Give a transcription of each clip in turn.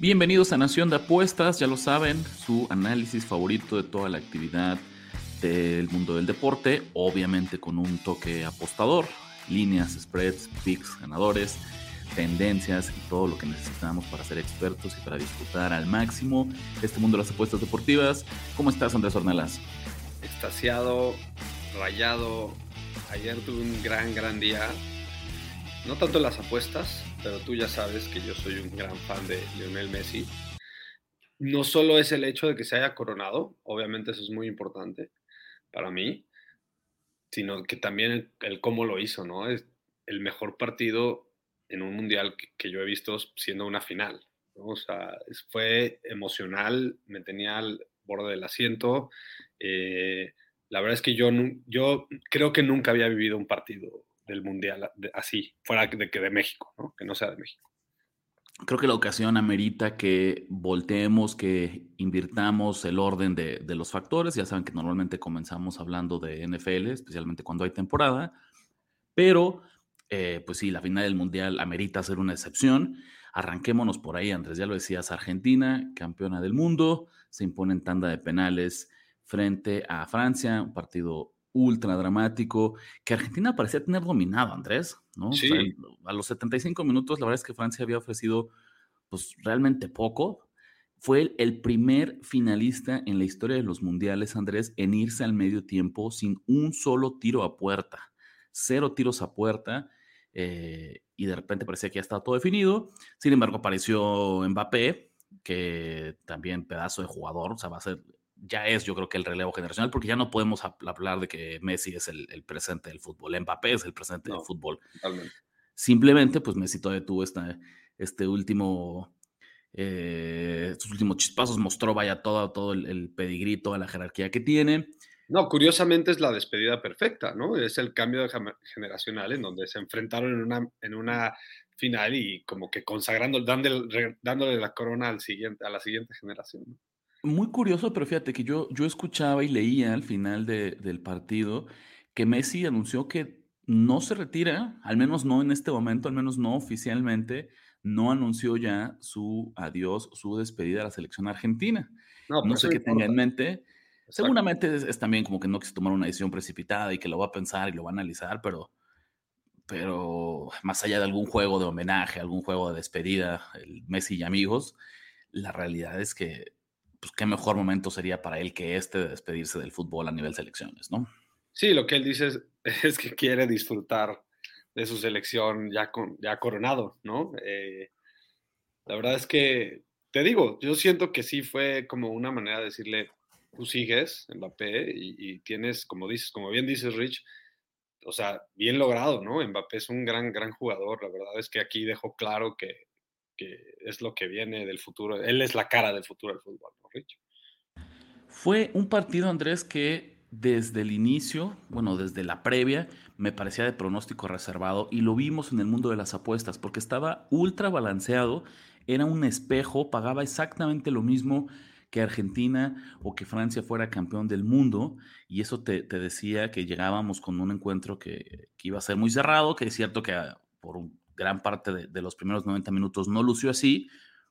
Bienvenidos a Nación de Apuestas, ya lo saben, su análisis favorito de toda la actividad del mundo del deporte, obviamente con un toque apostador, líneas, spreads, picks, ganadores, tendencias y todo lo que necesitamos para ser expertos y para disfrutar al máximo este mundo de las apuestas deportivas. ¿Cómo estás, Andrés Ornelas? Extasiado, rayado. Ayer tuve un gran, gran día. No tanto las apuestas, pero tú ya sabes que yo soy un gran fan de Lionel Messi. No solo es el hecho de que se haya coronado, obviamente eso es muy importante para mí, sino que también el, cómo lo hizo, ¿no? Es el mejor partido en un mundial que, yo he visto siendo una final. O sea, fue emocional, me tenía al borde del asiento. Eh, la verdad es que yo, yo creo que nunca había vivido un partido del mundial así, fuera de que de México, ¿no? que no sea de México. Creo que la ocasión amerita que volteemos, que invirtamos el orden de, de, los factores. Ya saben que normalmente comenzamos hablando de NFL, especialmente cuando hay temporada, pero eh, pues sí, la final del Mundial amerita ser una excepción. Arranquémonos por ahí, Andrés, ya lo decías, Argentina, campeona del mundo, se impone en tanda de penales frente a Francia, un partido ultra dramático, que Argentina parecía tener dominado, Andrés, ¿no? a los 75 minutos, la verdad es que Francia había ofrecido, pues, realmente poco. Fue el primer finalista en la historia de los mundiales, Andrés, en irse al medio tiempo sin un solo tiro a puerta. Cero tiros a puerta eh, y de repente parecía que ya estaba todo definido. Sin embargo, apareció Mbappé, que también pedazo de jugador, o sea, va a ser, ya es yo creo que el relevo generacional, porque ya no podemos hablar de que Messi es el, presente del fútbol, Mbappé es el presente del fútbol. Simplemente, pues Messi todavía tuvo esta, este último, eh, estos últimos chispazos, mostró vaya todo, todo el, el pedigrí, toda la jerarquía que tiene. No, curiosamente es la despedida perfecta, ¿no? Es el cambio generacional en donde se enfrentaron en una, en una final y como que consagrando, dándole, dándole la corona al siguiente, a la siguiente generación. Muy curioso, pero fíjate que yo, yo escuchaba y leía al final del partido que Messi anunció que no se retira, al menos no en este momento, al menos no oficialmente, no anunció ya su adiós, su despedida a la selección argentina. No, no sé qué tenga en mente. Seguramente es, también como que no quise tomar una decisión precipitada y que lo va a pensar y lo va a analizar, pero, pero más allá de algún juego de homenaje, algún juego de despedida, el Messi y amigos, la realidad es que, pues qué mejor momento sería para él que este de despedirse del fútbol a nivel selecciones, ¿no? Sí, lo que él dice es, que quiere disfrutar de su selección ya, con, ya coronado, ¿no? Eh, la verdad es que, te digo, yo siento que sí fue como una manera de decirle, tú sigues Mbappé y, y, tienes, como dices, como bien dices, Rich, o sea, bien logrado, ¿no? Mbappé es un gran, gran jugador. La verdad es que aquí dejó claro que, que es lo que viene del futuro. Él es la cara del futuro del fútbol, ¿no, Rich? Fue un partido, Andrés, que desde el inicio, bueno, desde la previa, me parecía de pronóstico reservado y lo vimos en el mundo de las apuestas porque estaba ultra balanceado, era un espejo, pagaba exactamente lo mismo que Argentina o que Francia fuera campeón del mundo. Y eso te, decía que llegábamos con un encuentro que, iba a ser muy cerrado, que es cierto que ah, por gran parte de, los primeros 90 minutos no lució así,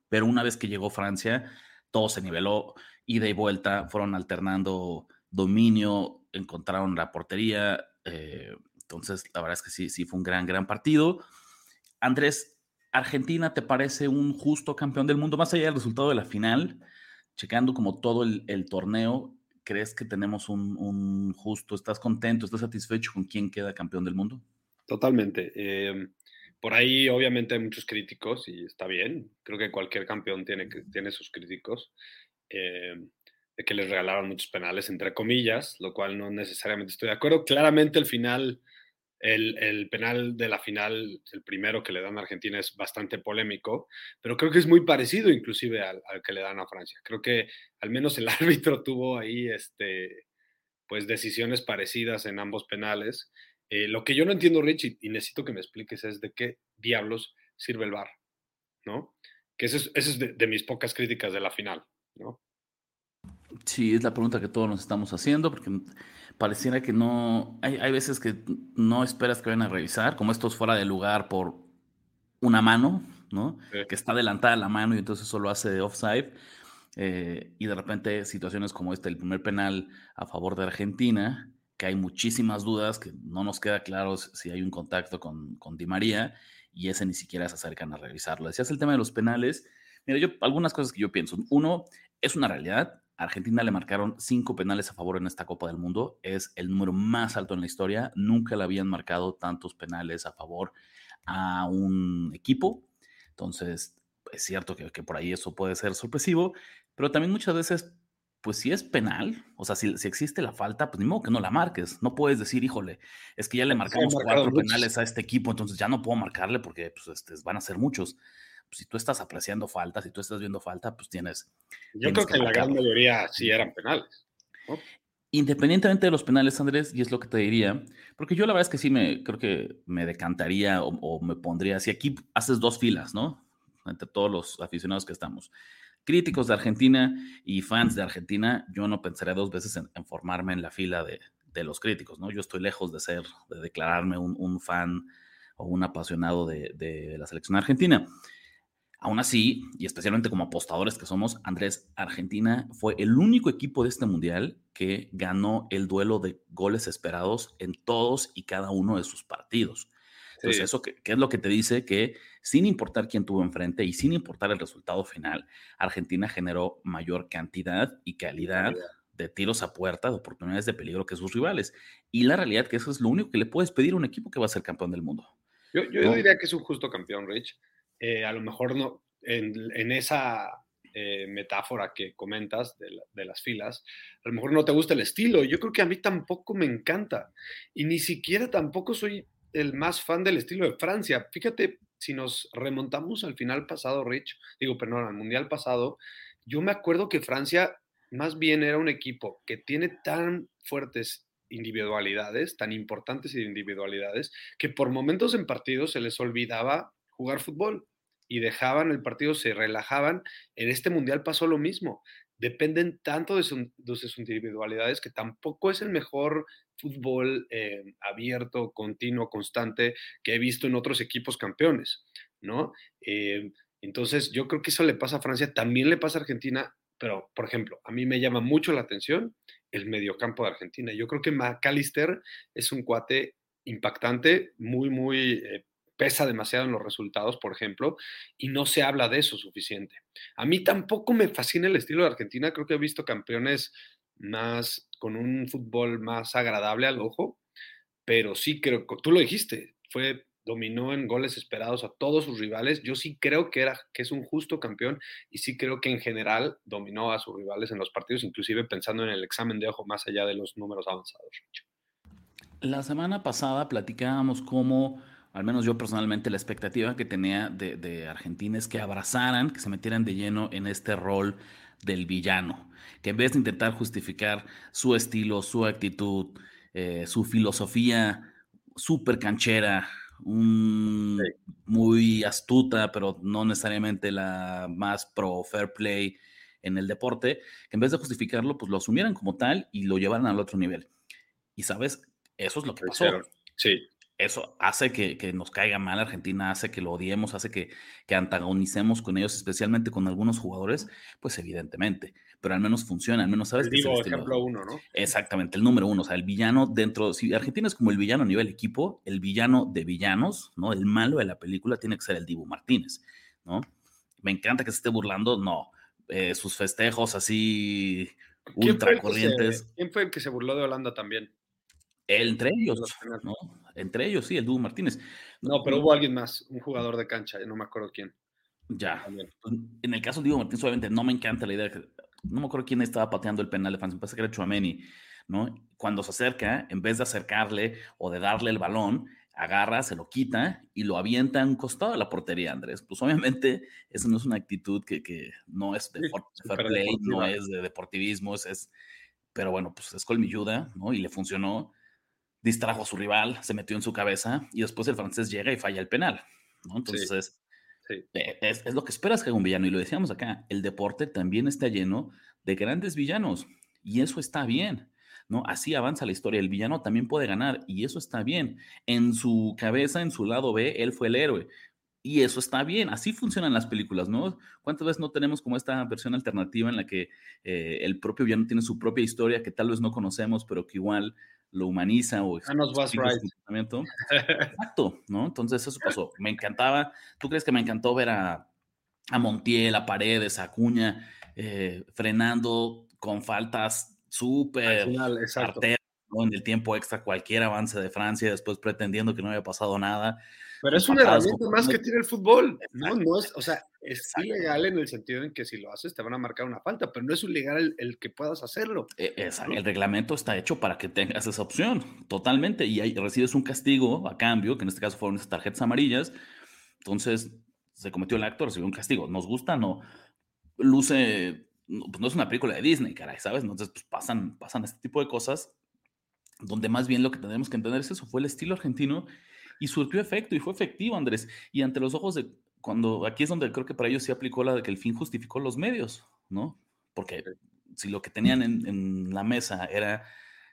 pero una vez que llegó Francia, todo se niveló, ida y vuelta, fueron alternando dominio, encontraron la portería. Eh, entonces, la verdad es que sí, sí fue un gran, gran partido. Andrés, ¿Argentina te parece un justo campeón del mundo? Más allá del resultado de la final, checando como todo el, torneo, ¿crees que tenemos un, justo, estás contento, estás satisfecho con quién queda campeón del mundo? Totalmente. Em, por ahí obviamente hay muchos críticos y está bien. Creo que cualquier campeón tiene, tiene sus críticos. Em, de que les regalaron muchos penales, entre comillas, lo cual no necesariamente estoy de acuerdo. Claramente el final El, penal de la final, el primero que le dan a Argentina es bastante polémico, pero creo que es muy parecido inclusive al, que le dan a Francia. Creo que al menos el árbitro tuvo ahí este, pues decisiones parecidas en ambos penales. Eh, lo que yo no entiendo, Rich, y, necesito que me expliques es de qué diablos sirve el VAR, ¿no? Que eso es, de, mis pocas críticas de la final, ¿no? Sí, es la pregunta que todos nos estamos haciendo, porque pareciera que no, hay, hay veces que no esperas que vayan a revisar, como estos fuera de lugar por una mano, ¿no? Que está adelantada la mano y entonces eso lo hace offside. Eh, y de repente situaciones como esta, el primer penal a favor de Argentina, que hay muchísimas dudas, que no nos queda claro si hay un contacto con, con Di María, y ese ni siquiera se acercan a revisarlo. Decías el tema de los penales. Mira, yo algunas cosas que yo pienso. Uno, es una realidad. Argentina le marcaron cinco penales a favor en esta Copa del Mundo. Es el número más alto en la historia. Nunca le habían marcado tantos penales a favor a un equipo. Entonces, es cierto que, que por ahí eso puede ser sorpresivo, pero también muchas veces, pues si es penal, o sea, si, existe la falta, pues ni modo que no la marques. No puedes decir, híjole, es que ya le marcamos cuatro penales a este equipo, entonces ya no puedo marcarle porque pues, este, van a ser muchos. Pues, si tú estás apreciando falta, si tú estás viendo falta, pues tienes. Yo creo que, la gran mayoría sí eran penales. Independientemente de los penales, Andrés, y es lo que te diría, porque yo la verdad es que sí me creo que me decantaría o, o me pondría, si aquí haces dos filas, ¿no? Entre todos los aficionados que estamos críticos de Argentina y fans de Argentina, yo no pensaría dos veces en, formarme en la fila de, los críticos, ¿no? Yo estoy lejos de ser, de declararme un, fan o un apasionado de, la selección argentina. Aún así, y especialmente como apostadores que somos, Andrés, Argentina fue el único equipo de este mundial que ganó el duelo de goles esperados en todos y cada uno de sus partidos. Entonces, ¿eso qué, es lo que te dice? Que sin importar quién tuvo enfrente y sin importar el resultado final, Argentina generó mayor cantidad y calidad de tiros a puerta, de oportunidades de peligro que sus rivales. Y la realidad que eso es lo único que le puedes pedir a un equipo que va a ser campeón del mundo. Yo, yo diría que es un justo campeón, Rich. Eh, a lo mejor no, en, esa eh, metáfora que comentas de, de, las filas, a lo mejor no te gusta el estilo. Yo creo que a mí tampoco me encanta. Y ni siquiera tampoco soy el más fan del estilo de Francia. Fíjate, si nos remontamos al final pasado, Rich, digo, perdón, al mundial pasado, yo me acuerdo que Francia más bien era un equipo que tiene tan fuertes individualidades, tan importantes individualidades, que por momentos en partidos se les olvidaba jugar fútbol y dejaban el partido, se relajaban. En este mundial pasó lo mismo. Dependen tanto de, sus individualidades que tampoco es el mejor fútbol eh, abierto, continuo, constante que he visto en otros equipos campeones, ¿no? Eh, entonces, yo creo que eso le pasa a Francia, también le pasa a Argentina, pero, por ejemplo, a mí me llama mucho la atención el mediocampo de Argentina. Yo creo que McAllister es un cuate impactante, muy, muy, eh, pesa demasiado en los resultados, por ejemplo, y no se habla de eso suficiente. A mí tampoco me fascina el estilo de Argentina, creo que he visto campeones más, con un fútbol más agradable al ojo, pero sí creo, tú lo dijiste, fue dominó en goles esperados a todos sus rivales. Yo sí creo que, era, que es un justo campeón y sí creo que en general dominó a sus rivales en los partidos, inclusive pensando en el examen de ojo más allá de los números avanzados. La semana pasada platicábamos cómo, al menos yo personalmente, la expectativa que tenía de, de Argentina es que abrazaran, que se metieran de lleno en este rol del villano, que en vez de intentar justificar su estilo, su actitud, eh, su filosofía súper canchera, muy astuta, pero no necesariamente la más pro fair play en el deporte, que en vez de justificarlo, pues lo asumieran como tal y lo llevaran al otro nivel. Y sabes, eso es lo que pasó. Sí eso hace que, nos caiga mal Argentina, hace que lo odiemos, hace que, que, antagonicemos con ellos, especialmente con algunos jugadores, pues evidentemente, pero al menos funciona, al menos sabes el que ejemplo uno, ¿no? Exactamente, el número uno, o sea, el villano dentro, si Argentina es como el villano a nivel equipo, el villano de villanos, ¿no? El malo de la película tiene que ser el Dibu Martínez, ¿no? Me encanta que se esté burlando, no, eh, sus festejos así ultra corrientes. ¿Quién fue el que se burló de Holanda también? Entre ellos, ¿no? Entre ellos, sí, el Dúo Martínez. No, pero hubo alguien más, un jugador de cancha, no me acuerdo quién. Ya. Pues, en el caso de Diego Martínez, obviamente no me encanta la idea. Que, no me acuerdo quién estaba pateando el penal de Francia, me parece que era Chuameni, ¿no? cuando se acerca, en vez de acercarle o de darle el balón, agarra, se lo quita y lo avienta a un costado de la portería, Andrés. Pues obviamente eso no es una actitud que, no es de fair play, no es de deportivismo, es, pero bueno, pues es colmilluda, ¿no? Y le funcionó, distrajo a su rival, se metió en su cabeza y después el francés llega y falla el penal, ¿no? Entonces eh, Es, es, lo que esperas que haga un villano y lo decíamos acá, el deporte también está lleno de grandes villanos y eso está bien. ¿no? Así avanza la historia. El villano también puede ganar y eso está bien. En su cabeza, en su lado B, él fue el héroe. Y eso está bien, así funcionan las películas, ¿no? ¿Cuántas veces no tenemos como esta versión alternativa en la que eh, el propio villano tiene su propia historia que tal vez no conocemos, pero que igual lo humaniza o Exacto, ¿no? Entonces eso pasó. Me encantaba. ¿Tú crees que me encantó ver a, a Montiel, a Paredes, a Acuña eh, frenando con faltas súper en el tiempo extra cualquier avance de Francia, después pretendiendo que no había pasado nada. Pero es una herramienta más que tiene el fútbol, ¿no? no es, o sea, es ilegal en el sentido en que si lo haces te van a marcar una falta, pero no es ilegal el, que puedas hacerlo. E, el reglamento está hecho para que tengas esa opción, totalmente, y ahí recibes un castigo a cambio, que en este caso fueron esas tarjetas amarillas, entonces se cometió el acto, recibió un castigo. ¿Nos gusta? No. Luce pues no es una película de Disney, caray, ¿sabes? Entonces, pues pasan, pasan este tipo de cosas donde más bien lo que tenemos que entender es eso, fue el estilo argentino y surtió efecto y fue efectivo, Andrés. Y ante los ojos de cuando, aquí es donde creo que para ellos sí aplicó la de que el fin justificó los medios, ¿no? Porque si lo que tenían en, en la mesa era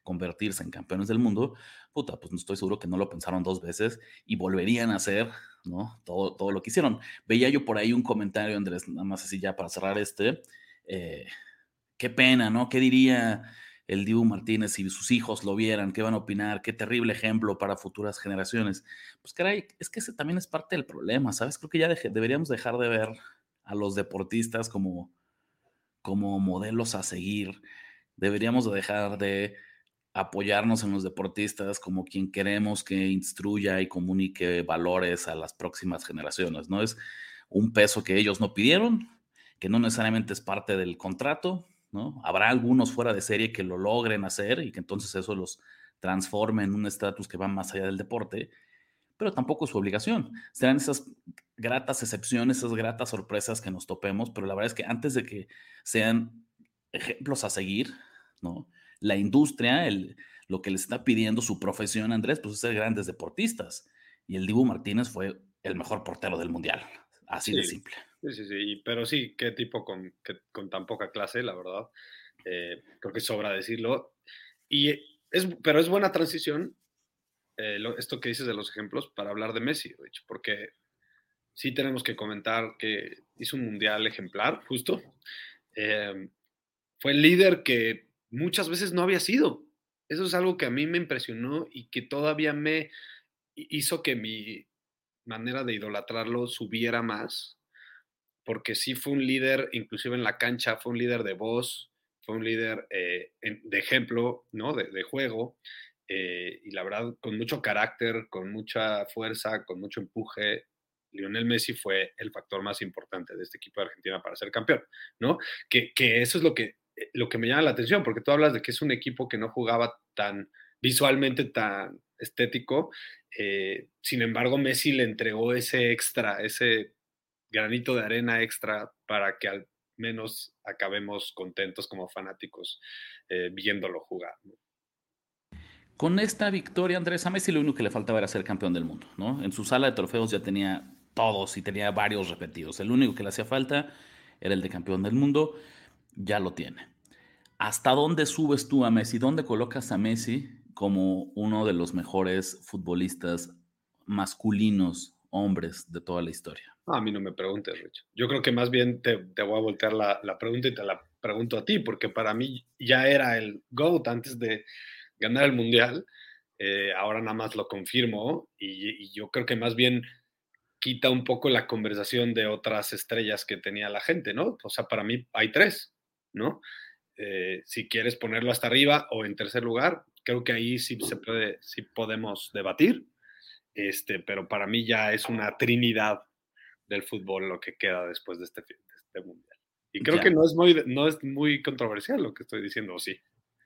convertirse en campeones del mundo, puta, pues no estoy seguro que no lo pensaron dos veces y volverían a hacer, ¿no? Todo, todo lo que hicieron. Veía yo por ahí un comentario, Andrés, nada más así ya para cerrar este, eh, qué pena, ¿no? ¿Qué diría el Dibu Martínez si sus hijos lo vieran? ¿Qué van a opinar? Qué terrible ejemplo para futuras generaciones. Pues caray, es que ese también es parte del problema, ¿sabes? Creo que ya deberíamos dejar de ver a los deportistas como, como modelos a seguir. Deberíamos dejar de apoyarnos en los deportistas como quien queremos que instruya y comunique valores a las próximas generaciones, ¿no? Es un peso que ellos no pidieron, que no necesariamente es parte del contrato, ¿no? Habrá algunos fuera de serie que lo logren hacer y que entonces eso los transforme en un estatus que va más allá del deporte, pero tampoco es su obligación. Serán esas gratas excepciones, esas gratas sorpresas que nos topemos, pero la verdad es que antes de que sean ejemplos a seguir, ¿no? La industria, el, lo que le está pidiendo su profesión, Andrés, pues es ser grandes deportistas. Y el Dibu Martínez fue el mejor portero del mundial. Así de simple. Sí, sí, sí, pero sí, qué tipo con, con tan poca clase, la verdad. Eh, creo que sobra decirlo. Y es, pero es buena transición eh, esto que dices de los ejemplos para hablar de Messi, porque sí tenemos que comentar que hizo un mundial ejemplar, justo. Eh, fue el líder que muchas veces no había sido. Eso es algo que a mí me impresionó y que todavía me hizo que mi manera de idolatrarlo subiera más, porque sí fue un líder, inclusive en la cancha, fue un líder de voz, fue un líder eh, de ejemplo, ¿no? De, juego, eh, y la verdad, con mucho carácter, con mucha fuerza, con mucho empuje, Lionel Messi fue el factor más importante de este equipo de Argentina para ser campeón, ¿no? Que, que eso es lo que, eh, lo que me llama la atención, porque tú hablas de que es un equipo que no jugaba tan visualmente tan estético, sin embargo Messi le entregó ese extra, ese granito de arena extra para que al menos acabemos contentos como fanáticos eh, viéndolo jugar. Con esta victoria, Andrés, a Messi lo único que le faltaba era ser campeón del mundo, ¿no? En su sala de trofeos ya tenía todos y tenía varios repetidos. El único que le hacía falta era el de campeón del mundo, ya lo tiene. ¿Hasta dónde subes tú a Messi? ¿Dónde colocas a Messi como uno de los mejores futbolistas masculinos, hombres de toda la historia? a mí no me preguntes, Rich. Yo creo que más bien te, voy a voltear la, pregunta y te la pregunto a ti, porque para mí ya era el GOAT antes de ganar el Mundial. Eh, ahora nada más lo confirmo y, yo creo que más bien quita un poco la conversación de otras estrellas que tenía la gente, ¿no? O sea, para mí hay tres, ¿no? Eh, si quieres ponerlo hasta arriba o en tercer lugar, creo que ahí sí se puede, sí podemos debatir, este, pero para mí ya es una trinidad del fútbol lo que queda después de este, este mundial. Y creo que no es, muy, no es muy controversial lo que estoy diciendo, ¿o sí?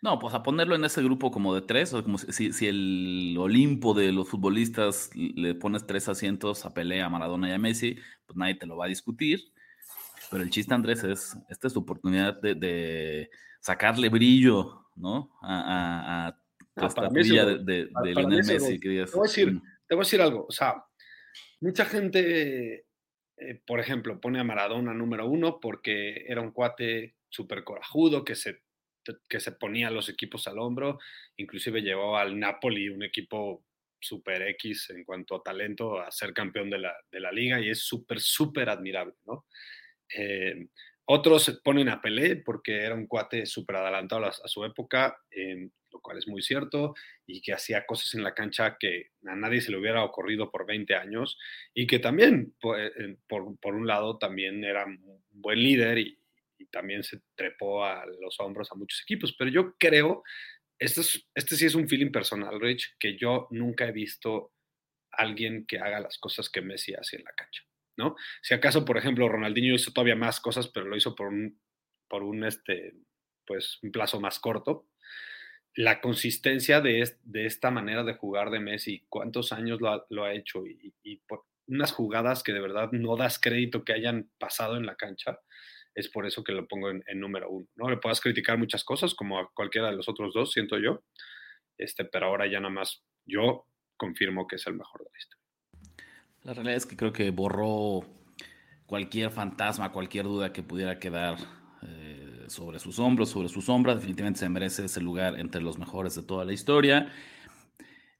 No, pues a ponerlo en ese grupo como de tres, o como si, si el Olimpo de los futbolistas le pones tres asientos a pelea a Maradona y a Messi, pues nadie te lo va a discutir. Pero el chiste, Andrés, es, esta es tu oportunidad de, sacarle brillo, ¿no? A, a, la estatuilla de, de, Lionel Messi. te, voy a decir, mm. Te voy a decir algo, o sea, mucha gente, eh, por ejemplo, pone a Maradona número uno porque era un cuate súper corajudo que se que se ponía los equipos al hombro, inclusive llevó al Napoli, un equipo super X en cuanto a talento, a ser campeón de la, de la liga y es súper, súper admirable, ¿no? Eh, otros ponen a Pelé porque era un cuate súper adelantado a, su época, eh, lo cual es muy cierto, y que hacía cosas en la cancha que a nadie se le hubiera ocurrido por 20 años, y que también, por, eh, por, un lado, también era un buen líder y, también se trepó a los hombros a muchos equipos. Pero yo creo, este, este sí es un feeling personal, Rich, que yo nunca he visto alguien que haga las cosas que Messi hace en la cancha, ¿no? Si acaso, por ejemplo, Ronaldinho hizo todavía más cosas, pero lo hizo por un, por un, este, pues, un plazo más corto. La consistencia de, de esta manera de jugar de Messi, cuántos años lo ha, lo ha hecho y, y, por unas jugadas que de verdad no das crédito que hayan pasado en la cancha, es por eso que lo pongo en, número uno. ¿no? Le puedas criticar muchas cosas, como a cualquiera de los otros dos, siento yo, este, pero ahora ya nada más yo confirmo que es el mejor de la historia. La realidad es que creo que borró cualquier fantasma, cualquier duda que pudiera quedar sobre sus hombros, sobre sus sombras. Definitivamente se merece ese lugar entre los mejores de toda la historia.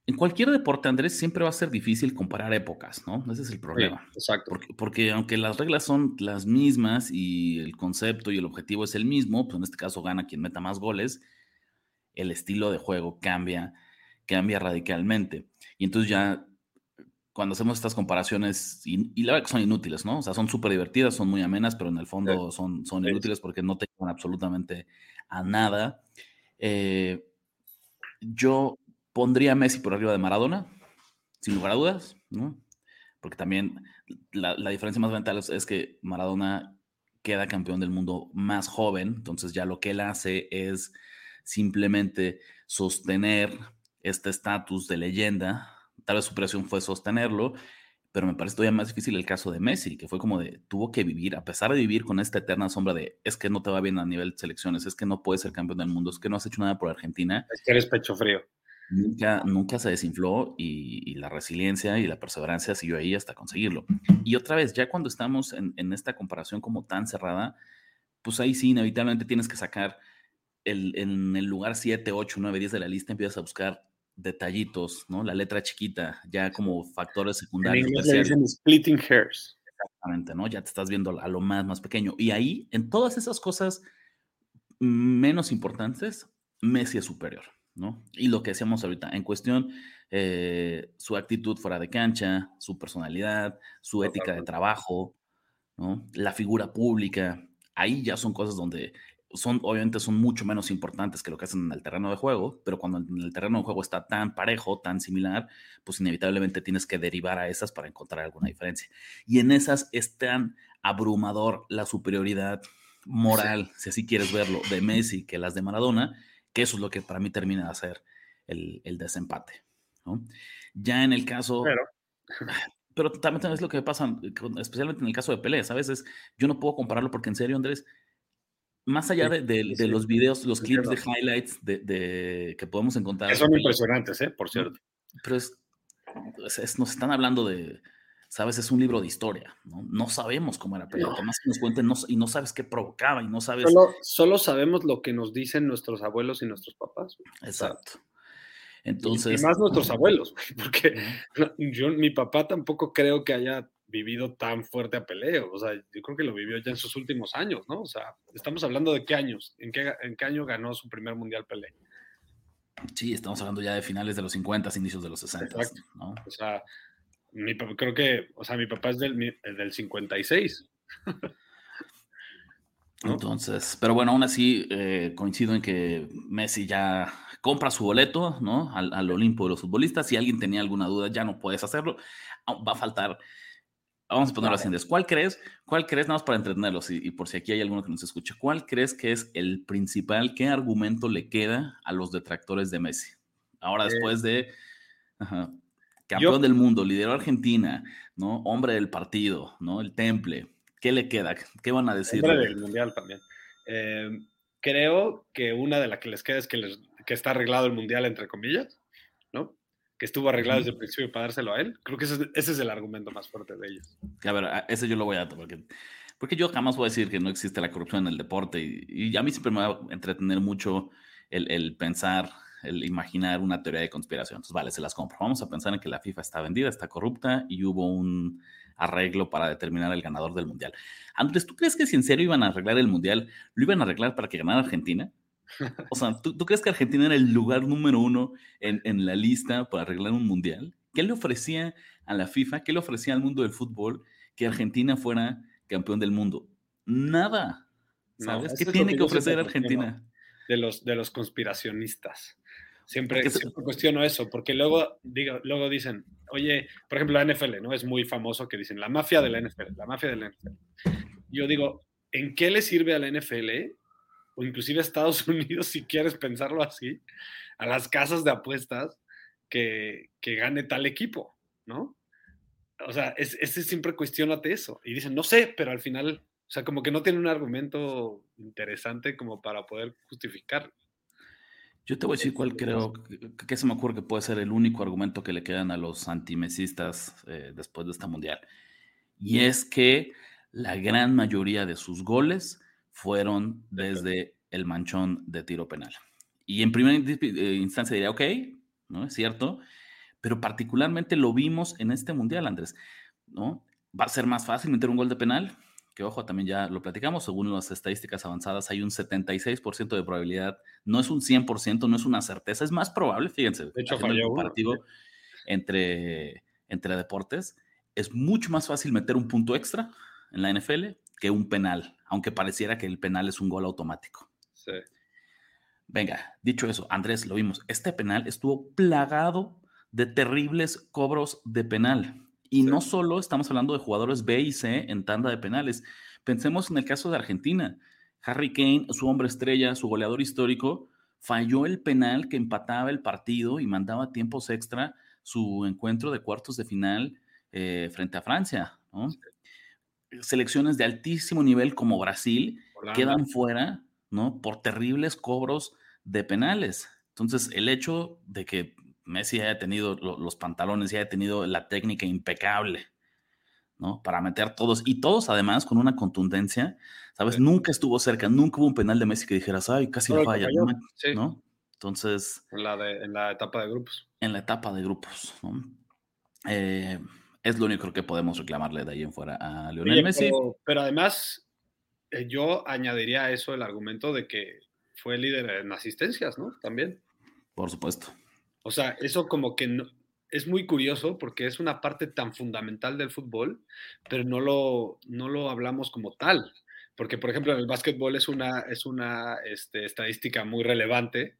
En cualquier deporte, Andrés, siempre va a ser difícil comparar épocas, ¿no? Ese es el problema. exacto. Porque, aunque las reglas son las mismas y el concepto y el objetivo es el mismo, pues en este caso gana quien meta más goles, el estilo de juego cambia, cambia radicalmente. Y entonces ya cuando hacemos estas comparaciones, y, la verdad que son inútiles, ¿no? O sea, son súper divertidas, son muy amenas, pero en el fondo son, son inútiles porque no te llevan absolutamente a nada. Eh, yo Pondría a Messi por arriba de Maradona, sin lugar a dudas, ¿no? Porque también la, diferencia más fundamental es, que Maradona queda campeón del mundo más joven, entonces ya lo que él hace es simplemente sostener este estatus de leyenda. Tal vez su presión fue sostenerlo, pero me parece todavía más difícil el caso de Messi, que fue como de, tuvo que vivir, a pesar de vivir con esta eterna sombra de, es que no te va bien a nivel de selecciones, es que no puedes ser campeón del mundo, es que no has hecho nada por Argentina. Es que eres pecho frío nunca, nunca se desinfló y, la resiliencia y la perseverancia siguió ahí hasta conseguirlo. Y otra vez, ya cuando estamos en, esta comparación como tan cerrada, pues ahí sí, inevitablemente tienes que sacar el, en el lugar 7, 8, 9, 10 de la lista, empiezas a buscar detallitos, ¿no? La letra chiquita, ya como factores secundarios. En inglés dicen splitting hairs. Exactamente, ¿no? Ya te estás viendo a lo más, más pequeño. Y ahí, en todas esas cosas menos importantes, Messi es superior. Y lo que decíamos ahorita, en cuestión, eh, su actitud fuera de cancha, su personalidad, su ética de trabajo, ¿no? La figura pública, ahí ya son cosas donde son, obviamente son mucho menos importantes que lo que hacen en el terreno de juego, pero cuando en el terreno de juego está tan parejo, tan similar, pues inevitablemente tienes que derivar a esas para encontrar alguna diferencia. Y en esas es tan abrumador la superioridad moral, si así quieres verlo, de Messi que las de Maradona, que eso es lo que para mí termina de hacer el, desempate. Ya en el caso... Pero, pero también es lo que pasa, especialmente en el caso de Pelé, a veces yo no puedo compararlo porque en serio, Andrés, más allá de, los videos, los clips de highlights de, que podemos encontrar. son impresionantes, ¿eh? por cierto. Pero nos están hablando de, sabes, es un libro de historia, ¿no? No sabemos cómo era pero no. más que nos cuenten y no sabes qué provocaba y no sabes... Solo, sabemos lo que nos dicen nuestros abuelos y nuestros papás. Exacto. Entonces... Y, más nuestros abuelos, porque yo, mi papá tampoco creo que haya vivido tan fuerte a peleo, o sea, yo creo que lo vivió ya en sus últimos años, ¿no? O sea, estamos hablando de qué años, en qué, en qué año ganó su primer mundial Pelé. Sí, estamos hablando ya de finales de los 50, inicios de los 60, ¿no? O sea, mi, creo que, o sea, mi papá es del, del 56. Entonces, pero bueno, aún así eh, coincido en que Messi ya compra su boleto, ¿no? Al, Olimpo de los futbolistas. Si alguien tenía alguna duda, ya no puedes hacerlo. Ah, va a faltar Vamos a ponerlo así, ¿cuál crees, cuál crees, nada más para entretenerlos y, por si aquí hay alguno que nos escuche, cuál crees que es el principal, qué argumento le queda a los detractores de Messi? Ahora, eh, después de campeón del mundo, lideró Argentina, ¿no? Hombre del partido, ¿no? El temple, ¿qué le queda? ¿Qué van a decir? Hombre del mundial también. Em, creo que una de las que les queda es que, les, que está arreglado el mundial, entre comillas. Que estuvo arreglado desde el principio para dárselo a él. Creo que ese es, el argumento más fuerte de ellos. A ver, ese yo lo voy a porque, porque yo jamás voy a decir que no existe la corrupción en el deporte y, a mí siempre me va a entretener mucho el, pensar, el imaginar una teoría de conspiración. Entonces, vale, se las compro. Vamos a pensar en que la FIFA está vendida, está corrupta y hubo un arreglo para determinar el ganador del mundial. Andrés, ¿tú crees que si en serio iban a arreglar el mundial, lo iban a arreglar para que ganara Argentina? O sea, ¿tú, crees que Argentina era el lugar número uno en, la lista para arreglar un mundial? ¿Qué le ofrecía a la FIFA? ¿Qué le ofrecía al mundo del fútbol que Argentina fuera campeón del mundo? Nada. ¿Sabes? ¿Qué tiene que ofrecer Argentina? De los, de los conspiracionistas. Siempre, cuestiono eso, porque luego, digo, luego dicen, oye, por ejemplo, la NFL, ¿no? Es muy famoso que dicen, la mafia de la NFL, la mafia de la NFL. Yo digo, ¿en qué le sirve a la NFL o inclusive a Estados Unidos, si quieres pensarlo así, a las casas de apuestas que, gane tal equipo, ¿no? O sea, ese siempre cuestionate eso. Y dicen, no sé, pero al final, o sea, como que no tiene un argumento interesante como para poder justificar. Yo te voy a decir cuál creo, que, se me ocurre que puede ser el único argumento que le quedan a los antimesistas eh, después de esta mundial. Y es que la gran mayoría de sus goles fueron desde el manchón de tiro penal. Y en primera eh, instancia diría, ok, ¿no? Es cierto, pero particularmente lo vimos en este mundial, Andrés, ¿no? Va a ser más fácil meter un gol de penal, que ojo, también ya lo platicamos, según las estadísticas avanzadas hay un 76% de probabilidad, no es un 100%, no es una certeza, es más probable, fíjense, de hecho, falló comparativo entre, entre deportes, es mucho más fácil meter un punto extra en la NFL que un penal, aunque pareciera que el penal es un gol automático. Sí. Venga, dicho eso, Andrés, lo vimos. Este penal estuvo plagado de terribles cobros de penal. Y no solo estamos hablando de jugadores B y C en tanda de penales. Pensemos en el caso de Argentina. Harry Kane, su hombre estrella, su goleador histórico, falló el penal que empataba el partido y mandaba tiempos extra su encuentro de cuartos de final eh, frente a Francia. ¿no? Selecciones de altísimo nivel como Brasil quedan fuera, ¿no? Por terribles cobros de penales. Entonces, el hecho de que Messi haya tenido los pantalones y haya tenido la técnica impecable, ¿no? Para meter todos, y todos además con una contundencia, ¿sabes? Nunca estuvo cerca, nunca hubo un penal de Messi que dijeras, ay, casi lo falla, ¿no? Entonces... En la, en la etapa de grupos. En la etapa de grupos, ¿no? Eh, es lo único que podemos reclamarle de ahí en fuera a Lionel Messi. Pero, además, eh, yo añadiría a eso el argumento de que fue líder en asistencias, ¿no? También. Por supuesto. O sea, eso como que no, es muy curioso porque es una parte tan fundamental del fútbol, pero no lo, no lo hablamos como tal. Porque, por ejemplo, en el básquetbol es una, es una este, estadística muy relevante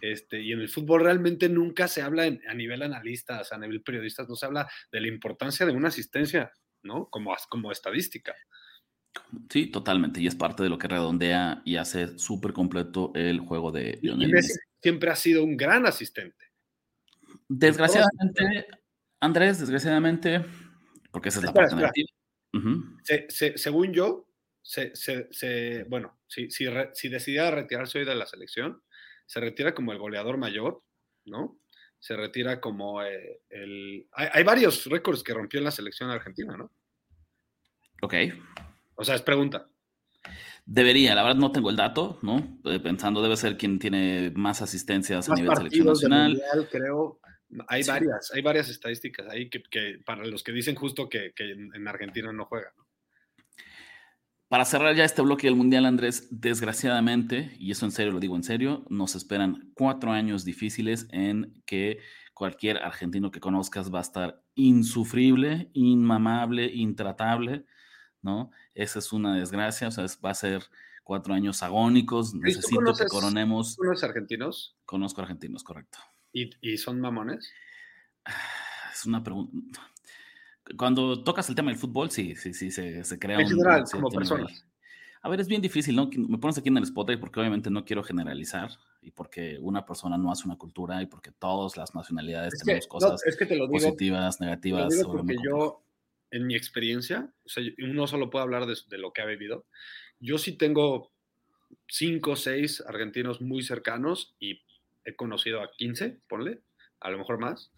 este, y en el fútbol realmente nunca se habla a nivel analistas, a nivel periodistas, no se habla de la importancia de una asistencia, ¿no? Como, como estadística. Sí, totalmente. Y es parte de lo que redondea y hace súper completo el juego de Lionel Messi. Siempre ha sido un gran asistente. Desgraciadamente, Andrés, desgraciadamente, porque esa es la parte negativa. según yo, bueno, si, si, si decidiera retirarse hoy de la selección, se retira como el goleador mayor, ¿no? Se retira como eh, el... Hay, varios récords que rompió en la selección argentina, ¿no? Ok. O sea, es pregunta. Debería, la verdad no tengo el dato, ¿no? Eh, pensando debe ser quien tiene más asistencias a nivel selección nacional. creo, hay varias, hay varias estadísticas ahí que, para los que dicen justo que, que en Argentina no juega, ¿no? Para cerrar ya este bloque del Mundial, Andrés, desgraciadamente, y eso en serio lo digo en serio, nos esperan cuatro años difíciles en que cualquier argentino que conozcas va a estar insufrible, inmamable, intratable, ¿no? Esa es una desgracia, o sea, va a ser cuatro años agónicos, necesito que coronemos. ¿Conoces argentinos? Conozco argentinos, correcto. ¿Y, ¿Y son mamones? Es una pregunta Cuando tocas el tema del fútbol, sí, sí, sí, se, se crea en general, un como personas. A ver, es bien difícil, ¿no? Que Me pones aquí en el spotlight porque obviamente no quiero generalizar y porque una persona no hace una cultura y porque todas las nacionalidades Es que, tenemos no, cosas es que te lo digo, positivas, te lo negativas. digo porque yo, en mi experiencia, o sea, uno solo puede hablar de, de lo que ha vivido. Yo sí tengo cinco o seis argentinos muy cercanos y he conocido a 15, ponle, a lo mejor más,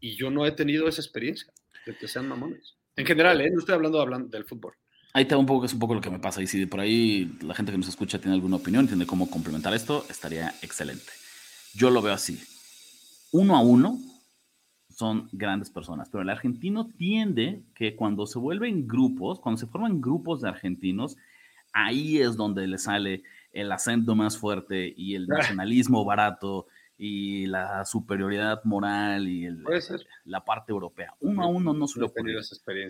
y yo no he tenido esa experiencia de que sean mamones. En general, ¿eh? no estoy hablando, hablando del fútbol. Ahí va un poco, es un poco lo que me pasa. Y si por ahí la gente que nos escucha tiene alguna opinión, tiene cómo complementar esto, estaría excelente. Yo lo veo así. Uno a uno son grandes personas, pero el argentino tiende que cuando se vuelven grupos, cuando se forman grupos de argentinos, ahí es donde le sale el acento más fuerte y el nacionalismo barato y la superioridad moral y el- la parte europea. Uno a uno no No suele ocurrir.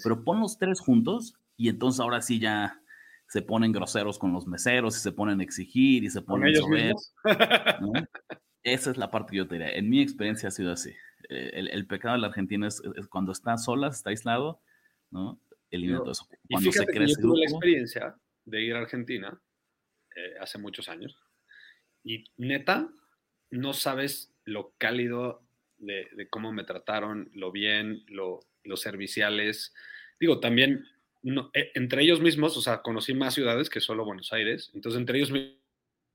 Pero pon los tres juntos y entonces ahora sí ya se ponen groseros con los meseros y se ponen a exigir y se ¿Con ponen ellos mismos? ¿no? Esa es la parte que yo te diría. En mi experiencia ha sido así. El, el pecado del argentino es, es cuando está sola, está aislado, ¿no? Elimina Yo- todo eso. Y Cuando se fíjate que yo crece tuve la experiencia de ir a Argentina eh, hace muchos años y neta, no sabes lo cálido de, de cómo me trataron, lo bien, lo, los serviciales. Digo, también no- eh, entre ellos mismos, o sea, conocí más ciudades que solo Buenos Aires, entonces entre ellos mi-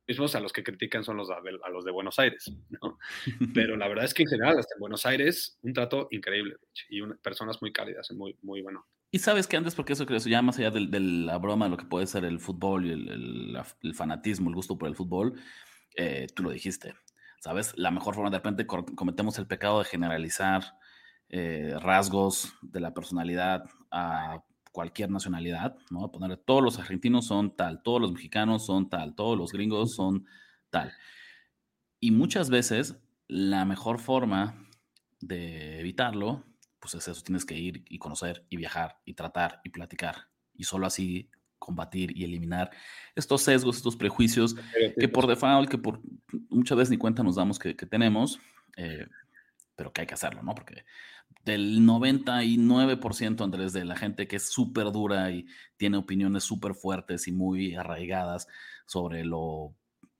mismos a los que critican son los, a, a los de Buenos Aires, ¿no? Pero la verdad es que en general, hasta en Buenos Aires, un trato increíble y una- personas muy cálidas, muy, muy bueno. Y sabes que antes, porque eso creo, ya más allá del- de, la broma, lo que puede ser el fútbol y el, el- la- el fanatismo, el gusto por el fútbol, eh, tú lo dijiste, ¿sabes? La mejor forma, de repente cometemos el pecado de generalizar eh, rasgos de la personalidad a cualquier nacionalidad, ¿no? Poner todos los argentinos son tal, todos los mexicanos son tal, todos los gringos son tal. Y muchas veces la mejor forma de evitarlo, pues es eso, tienes que ir y conocer y viajar y tratar y platicar y solo así combatir y eliminar estos sesgos, estos prejuicios que por default, que por muchas veces ni cuenta nos damos que, que tenemos, eh, pero que hay que hacerlo, ¿no? Porque del 99%, Andrés, de la gente que es súper dura y tiene opiniones súper fuertes y muy arraigadas sobre lo,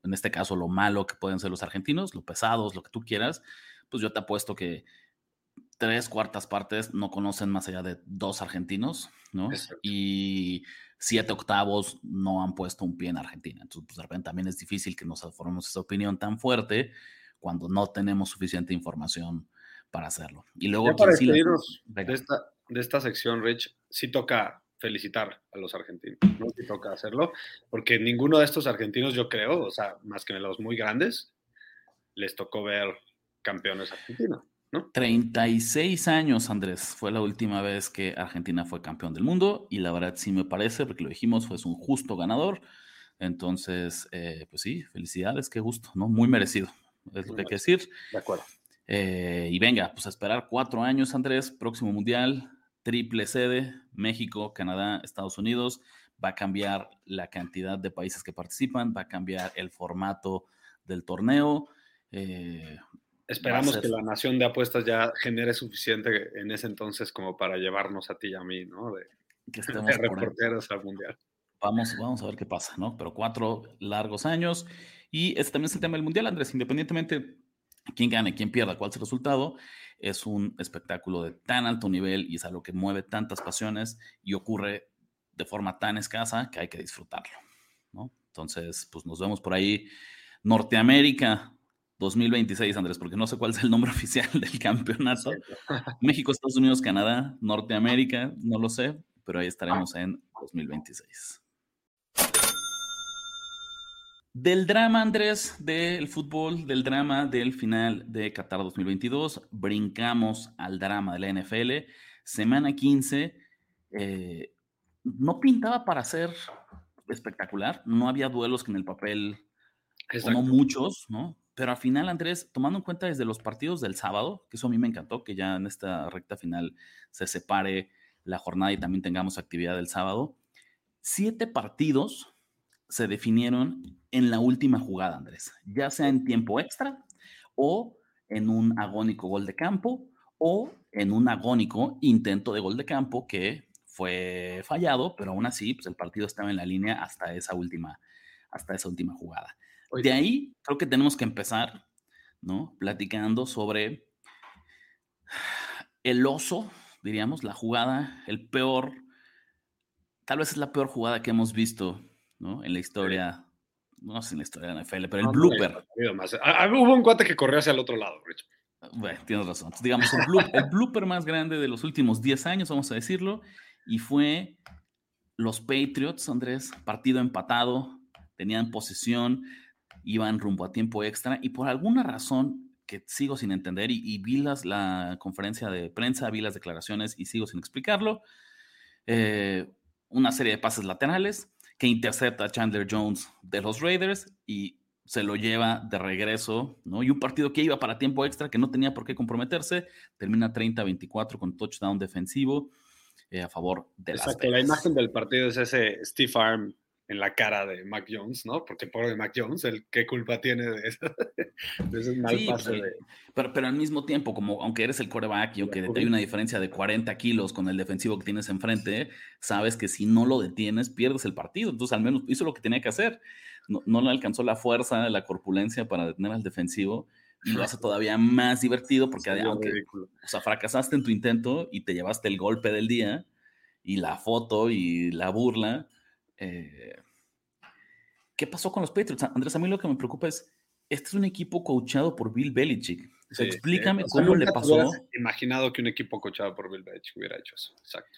en este caso, lo malo que pueden ser los argentinos, lo pesados, lo que tú quieras, pues yo te apuesto que tres cuartas partes no conocen más allá de dos argentinos, ¿no? Exacto. Y siete octavos no han puesto un pie en Argentina. Entonces, pues de repente también es difícil que nos formemos esa opinión tan fuerte cuando no tenemos suficiente información para hacerlo. Y luego, Ya para Venga. de esta, de esta sección, Rich, sí toca felicitar a los argentinos, ¿no? Sí toca hacerlo, porque ninguno de estos argentinos, yo creo, o sea, más que los muy grandes, les tocó ver campeones argentinos, ¿no? 36 años, Andrés, fue la última vez que Argentina fue campeón del mundo y la verdad sí me parece, porque lo dijimos, fue un justo ganador. Entonces, eh, pues sí, felicidades, qué gusto, ¿no? Muy merecido, es lo que hay que decir. De acuerdo. Eh, y venga, pues a esperar cuatro años, Andrés, próximo mundial, triple sede, México, Canadá, Estados Unidos. Va a cambiar la cantidad de países que participan, va a cambiar el formato del torneo. eh, Esperamos que la nación de apuestas ya genere suficiente en ese entonces como para llevarnos a ti y a mí, ¿no? De, que de reporteros al mundial. Vamos, vamos a ver qué pasa, ¿no? Pero cuatro largos años. Y este también es el tema del Mundial, Andrés. Independientemente quién gane, quién pierda, cuál sea el resultado, es un espectáculo de tan alto nivel y es algo que mueve tantas pasiones y ocurre de forma tan escasa que hay que disfrutarlo, ¿no? Entonces, pues nos vemos por ahí. Norteamérica 2026, Andrés, porque no sé cuál es el nombre oficial del campeonato. México, Estados Unidos, Canadá, Norteamérica, no lo sé, pero ahí estaremos en 2026. Del drama, Andrés, del fútbol, del drama del final de Qatar 2022, brincamos al drama de la NFL. Semana 15, eh, no pintaba para ser espectacular, no había duelos que en el papel, Exacto. muchos, ¿no? Pero al final, Andrés, tomando en cuenta desde los partidos del sábado, que eso a mí me encantó, que ya en esta recta final se separe la jornada y también tengamos actividad del sábado, siete partidos se definieron en la última jugada, Andrés, ya sea en tiempo extra o en un agónico gol de campo o en un agónico intento de gol de campo que fue fallado, pero aún así pues el partido estaba en la línea hasta esa última, hasta esa última jugada. De ahí creo que tenemos que empezar, ¿no? Platicando sobre el oso, diríamos, la jugada, el peor, tal vez es la peor jugada que hemos visto, ¿no? En la historia, no sé en la historia de la NFL, pero el blooper. Ah, hubo un cuate que corrió hacia el otro lado, Rich. Bueno, tienes razón. digamos, el, el blooper más grande de los últimos 10 años, vamos a decirlo, y fue los Patriots, Andrés, partido empatado, tenían posesión, iban rumbo a tiempo extra y por alguna razón que sigo sin entender y, vi las, la conferencia de prensa, vi las declaraciones y sigo sin explicarlo, eh, una serie de pases laterales que intercepta a Chandler Jones de los Raiders y se lo lleva de regreso, ¿no? Y un partido que iba para tiempo extra, que no tenía por qué comprometerse, termina 30-24 con touchdown defensivo eh, a favor de Exacto, la imagen del partido es ese Steve Arm en la cara de Mac Jones, ¿no? Porque pobre Mac Jones, el qué culpa tiene de, eso, de ese mal pase. Pero, pero, al mismo tiempo, como aunque eres el coreback y aunque hay una diferencia de 40 kilos con el defensivo que tienes enfrente, sabes que si no lo detienes, pierdes el partido. Entonces, al menos hizo lo que tenía que hacer. No, no le alcanzó la fuerza, la corpulencia para detener al defensivo y lo hace todavía más divertido porque aunque o sea, fracasaste en tu intento y te llevaste el golpe del día y la foto y la burla. Eh, ¿Qué pasó con los Patriots? Andrés, a mí lo que me preocupa es, este es un equipo coachado por Bill Belichick. explícame cómo le pasó. Imaginado que un equipo coachado por Bill Belichick hubiera hecho eso. Exacto.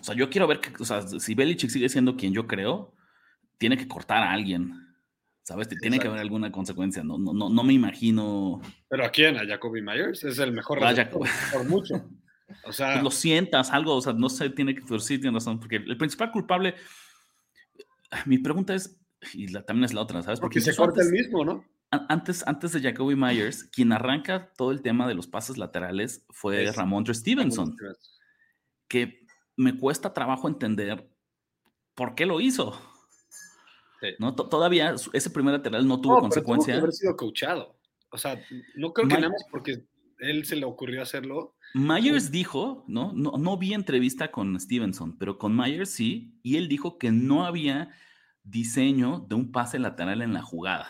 O sea, yo quiero ver que, o sea, si Belichick sigue siendo quien yo creo, tiene que cortar a alguien ¿Sabes? Tiene que haber alguna consecuencia. No, no, no, no me imagino. ¿Pero a quién? ¿A Jacoby Myers? Es el mejor por mucho. O sea. Pues lo sientas, algo, o sea, no sé, tiene que. Sí, tiene razón. Porque el principal culpable. Mi pregunta es. Y la, también es la otra, ¿sabes? Porque, se corta el mismo, ¿no? Antes, antes de Jacoby Myers, quien arranca todo el tema de los pases laterales fue Ramondre Stevenson. Que me cuesta trabajo entender por qué lo hizo. ¿no? Todavía ese primer lateral no tuvo consecuencia. Tuvo que haber sido coachado. O sea, no creo que nada más porque él se le ocurrió hacerlo. Myers dijo, ¿no? ¿no? No vi entrevista con Stevenson, pero con Myers sí, y él dijo que no había diseño de un pase lateral en la jugada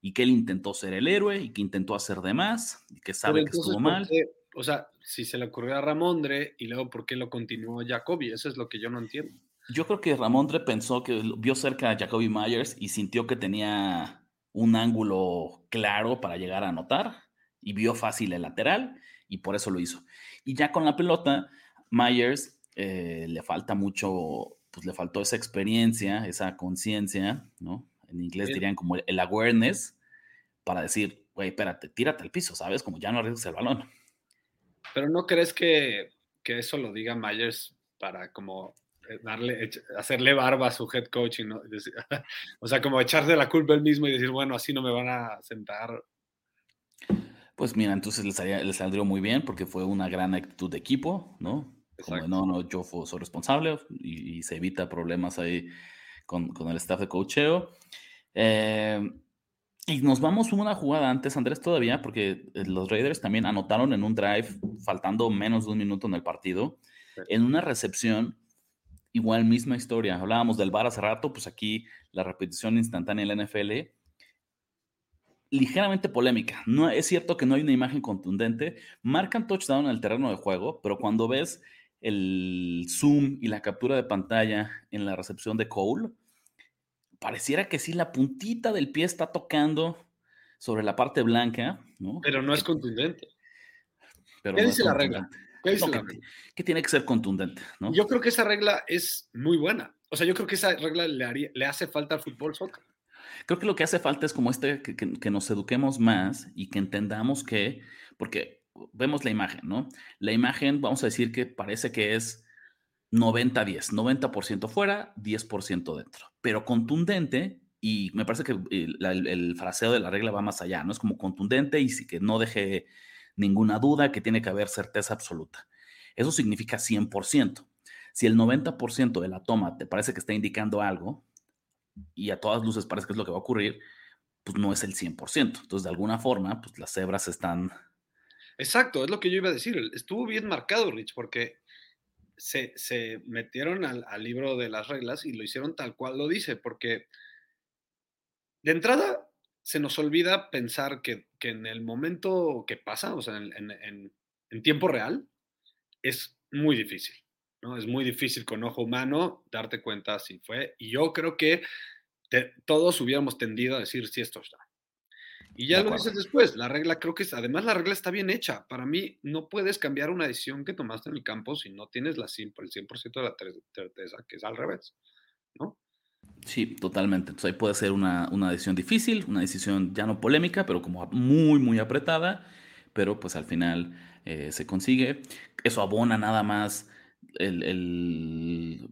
y que él intentó ser el héroe y que intentó hacer de más y que sabe que estuvo mal. o sea, si se le ocurrió a Ramondre y luego por qué lo continuó Jacoby, eso es lo que yo no entiendo. Yo creo que Ramondre pensó que vio cerca a Jacoby Myers y sintió que tenía un ángulo claro para llegar a anotar y vio fácil el lateral y por eso lo hizo. Y ya con la pelota, Myers eh, le falta mucho, pues le faltó esa experiencia, esa conciencia, ¿no? En inglés dirían como el, awareness para decir, güey, espérate, tírate al piso, ¿sabes? Como ya no arriesgas el balón. Pero no crees que, que eso lo diga Myers para como eh, darle, hacerle barba a su head coach, y no, o sea, como echarse la culpa él mismo y decir, bueno, así no me van a sentar. Pues mira, entonces le, saldría muy bien porque fue una gran actitud de equipo, ¿no? Como no, no, yo soy responsable y, se evita problemas ahí con, con el staff de coacheo. Eh, y nos vamos una jugada antes, Andrés, todavía, porque eh, los Raiders también anotaron en un drive, faltando menos de un minuto en el partido, en una recepción igual misma historia. Hablábamos del VAR hace rato, pues aquí la repetición instantánea en la NFL, ligeramente polémica. No, es cierto que no hay una imagen contundente. Marcan touchdown en el terreno de juego, pero cuando ves el zoom y la captura de pantalla en la recepción de Cole, pareciera que sí la puntita del pie está tocando sobre la parte blanca, ¿no? Pero no es contundente. Pero ¿Qué dice la regla? que, tiene que ser contundente, ¿no? Yo creo que esa regla es muy buena. O sea, yo creo que esa regla le, le hace falta al fútbol soccer. Creo que lo que hace falta es como este, que, que, nos eduquemos más y que entendamos que, porque vemos la imagen, ¿no? La imagen, vamos a decir que parece que es 90-10, 90%, fuera, 10% dentro, pero contundente y me parece que el, el, el, fraseo de la regla va más allá, ¿no? Es como contundente y que no deje ninguna duda, que tiene que haber certeza absoluta. Eso significa 100%. Si el 90% de la toma te parece que está indicando algo y a todas luces parece que es lo que va a ocurrir, pues no es el 100%. Entonces, de alguna forma, pues las cebras están Exacto, es lo que yo iba a decir. Estuvo bien marcado, Rich, porque se, se metieron al, libro de las reglas y lo hicieron tal cual lo dice, porque de entrada se nos olvida pensar que, que en el momento que pasa, o sea, en, en, en, tiempo real, es muy difícil, ¿no? Es muy difícil con ojo humano darte cuenta si fue, y yo creo que te, todos hubiéramos tendido a decir si esto está. Y ya lo dices después, la regla creo que es, además la regla está bien hecha. Para mí no puedes cambiar una decisión que tomaste en el campo si no tienes la, el 100% de la certeza, que es al revés, ¿no? Sí, totalmente. Entonces ahí puede ser una, una, decisión difícil, una decisión ya no polémica, pero como muy, muy apretada, pero pues al final eh, se consigue. Eso abona nada más el, el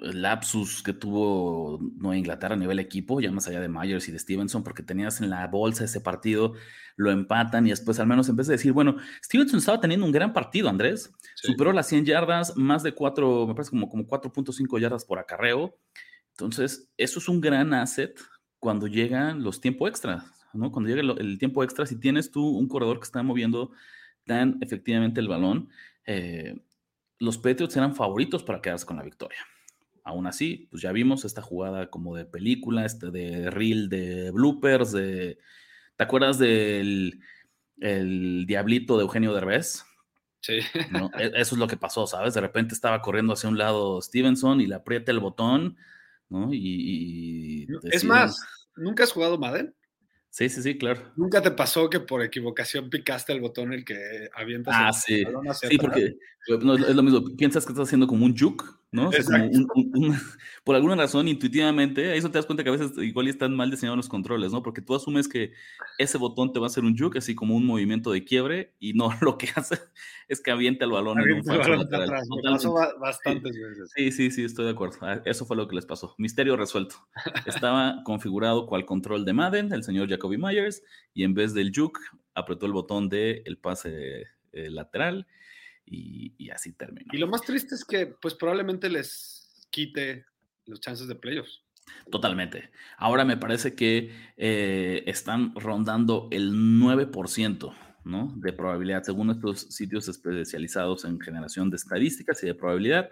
lapsus que tuvo Nueva Inglaterra a nivel equipo, ya más allá de Myers y de Stevenson, porque tenías en la bolsa ese partido, lo empatan y después al menos en vez de decir, bueno, Stevenson estaba teniendo un gran partido, Andrés, superó las 100 yardas, más de 4, me parece como, como 4.5 yardas por acarreo, entonces eso es un gran asset cuando llegan los tiempos extras, ¿no? Cuando llega el, tiempo extra, si tienes tú un corredor que está moviendo tan efectivamente el balón, eh, los Patriots eran favoritos para quedarse con la victoria. Aún así, pues ya vimos esta jugada como de película, este de reel, de bloopers, de... ¿Te acuerdas del el diablito de Eugenio Derbez? Sí. E, eso es lo que pasó, ¿sabes? De repente estaba corriendo hacia un lado Stevenson y le aprieta el botón, ¿no? Y... Es más, ¿nunca has jugado Madden? Sí, sí, sí, claro. ¿Nunca te pasó que por equivocación picaste el botón el que avientas ah, el sí. sí, porque no, es lo mismo. Piensas que estás haciendo como un juke, ¿no? por alguna razón, intuitivamente, eso te das cuenta que a veces igual están mal diseñados los controles, ¿no? Porque tú asumes que ese botón te va a hacer un juke, así como un movimiento de quiebre, y no, lo que hace es que avienta el balón en un falso lateral. pasó bastantes veces. Sí, sí, sí, estoy de acuerdo. Ah, eso fue lo que les pasó. Misterio resuelto. Estaba configurado cual control de Madden, el señor Jacoby Myers, y en vez del juke, apretó el botón del el pase eh, lateral y, así terminó. Y lo más triste es que pues probablemente les quite los chances de playoffs. Totalmente. Ahora me parece que eh, están rondando el 9%. ¿no? de probabilidad, según estos sitios especializados en generación de estadísticas y de probabilidad.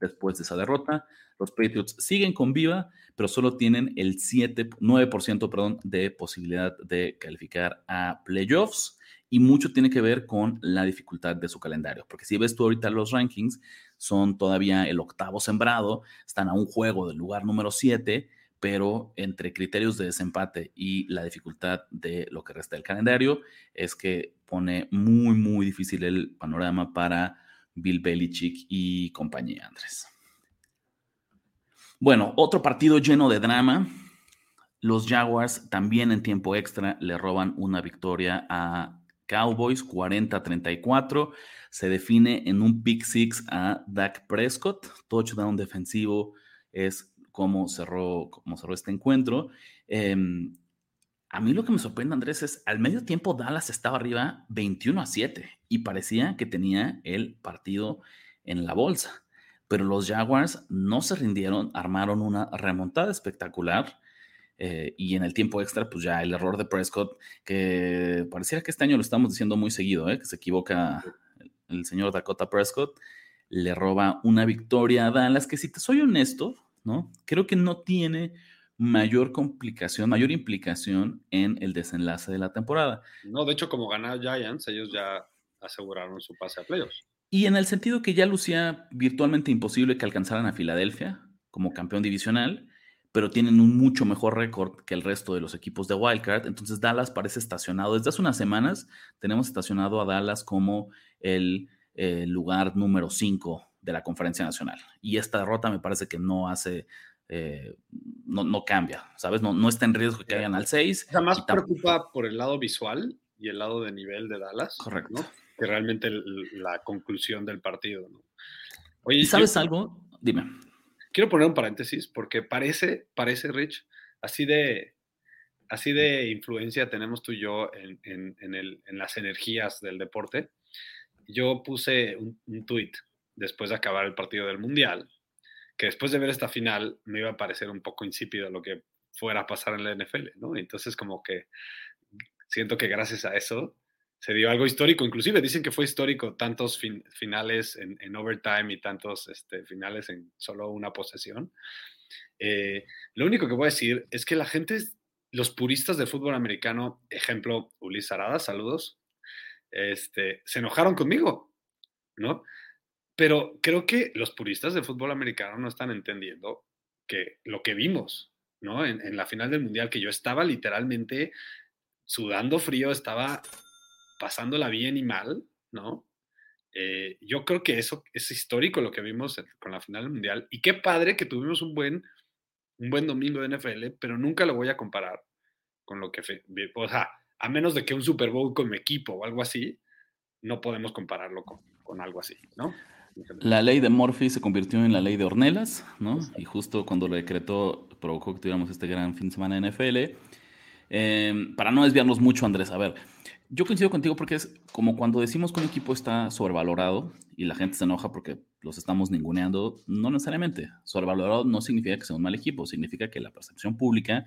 Después de esa derrota, los Patriots siguen con viva, pero solo tienen el 7, 9% perdón, de posibilidad de calificar a playoffs y mucho tiene que ver con la dificultad de su calendario, porque si ves tú ahorita los rankings, son todavía el octavo sembrado, están a un juego del lugar número 7, pero entre criterios de desempate y la dificultad de lo que resta del calendario, es que pone muy, muy difícil el panorama para Bill Belichick y compañía, Andrés. Bueno, otro partido lleno de drama. Los Jaguars también en tiempo extra le roban una victoria a Cowboys 40-34. Se define en un pick six a Dak Prescott. Touchdown defensivo es como cerró, como cerró este encuentro. Em, a mí lo que me sorprende, Andrés, es al medio tiempo Dallas estaba arriba 21 a 7 y parecía que tenía el partido en la bolsa. Pero los Jaguars no se rindieron, armaron una remontada espectacular eh, y en el tiempo extra, pues ya el error de Prescott, que pareciera que este año lo estamos diciendo muy seguido, ¿eh? que se equivoca el señor Dakota Prescott, le roba una victoria a Dallas, que si te soy honesto, ¿no? Creo que no tiene mayor complicación, mayor implicación en el desenlace de la temporada. No, de hecho, como gana Giants, ellos ya aseguraron su pase a playoffs. Y en el sentido que ya lucía virtualmente imposible que alcanzaran a Filadelfia como campeón divisional, pero tienen un mucho mejor récord que el resto de los equipos de Wildcard. Entonces Dallas parece estacionado. Desde hace unas semanas tenemos estacionado a Dallas como el, eh, lugar número 5 de la conferencia nacional. Y esta derrota me parece que no hace, eh, no, no, cambia, ¿sabes? No, no está en riesgo que caigan al 6. Jamás preocupa por el lado visual y el lado de nivel de Dallas. Correcto. Que realmente la conclusión del partido. Oye, ¿sabes algo? Dime quiero poner un paréntesis porque parece, parece, Rich, así de, así de influencia tenemos tú y yo en, en, el, en las energías del deporte. Yo puse un, un tweet después de acabar el partido del Mundial, que después de ver esta final me iba a parecer un poco insípido lo que fuera a pasar en la NFL, ¿no? Entonces como que siento que gracias a eso se dio algo histórico, inclusive dicen que fue histórico tantos finales en, overtime y tantos este, finales en solo una posesión. Eh, lo único que voy a decir es que la gente, los puristas de fútbol americano, ejemplo, Ulises Arada, saludos, este, se enojaron conmigo, ¿no? Pero creo que los puristas de fútbol americano no están entendiendo que lo que vimos, ¿no? En, en la final del Mundial, que yo estaba literalmente sudando frío, estaba pasándola bien y mal, ¿no? Eh, yo creo que eso es histórico lo que vimos con la final del mundial. Y qué padre que tuvimos un buen, un buen domingo de NFL, pero nunca lo voy a comparar con lo que. O sea, a menos de que un Super Bowl con mi equipo o algo así, no podemos compararlo con, con algo así, ¿no? La ley de Murphy se convirtió en la ley de Ornelas, ¿no? Y justo cuando lo decretó, provocó que tuviéramos este gran fin de semana de NFL. Em, para no desviarnos mucho, Andrés, a ver, yo coincido contigo porque es como cuando decimos que un equipo está sobrevalorado y la gente se enoja porque los estamos ninguneando, no necesariamente. Sobrevalorado no significa que sea un mal equipo, significa que la percepción pública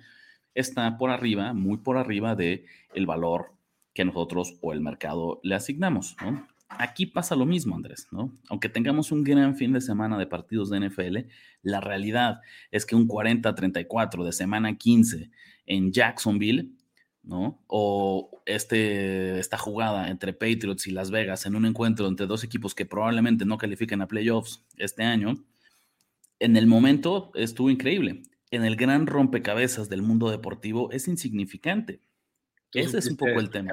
está por arriba, muy por arriba de el valor que nosotros o el mercado le asignamos, Aquí pasa lo mismo, Andrés, ¿no? Aunque tengamos un gran fin de semana de partidos de NFL, la realidad es que un 40-34 de semana 15 en Jacksonville ¿no? O este, esta jugada entre Patriots y Las Vegas en un encuentro entre dos equipos que probablemente no califiquen a playoffs este año, en el momento estuvo increíble. En el gran rompecabezas del mundo deportivo es insignificante. Ese es un poco el tema.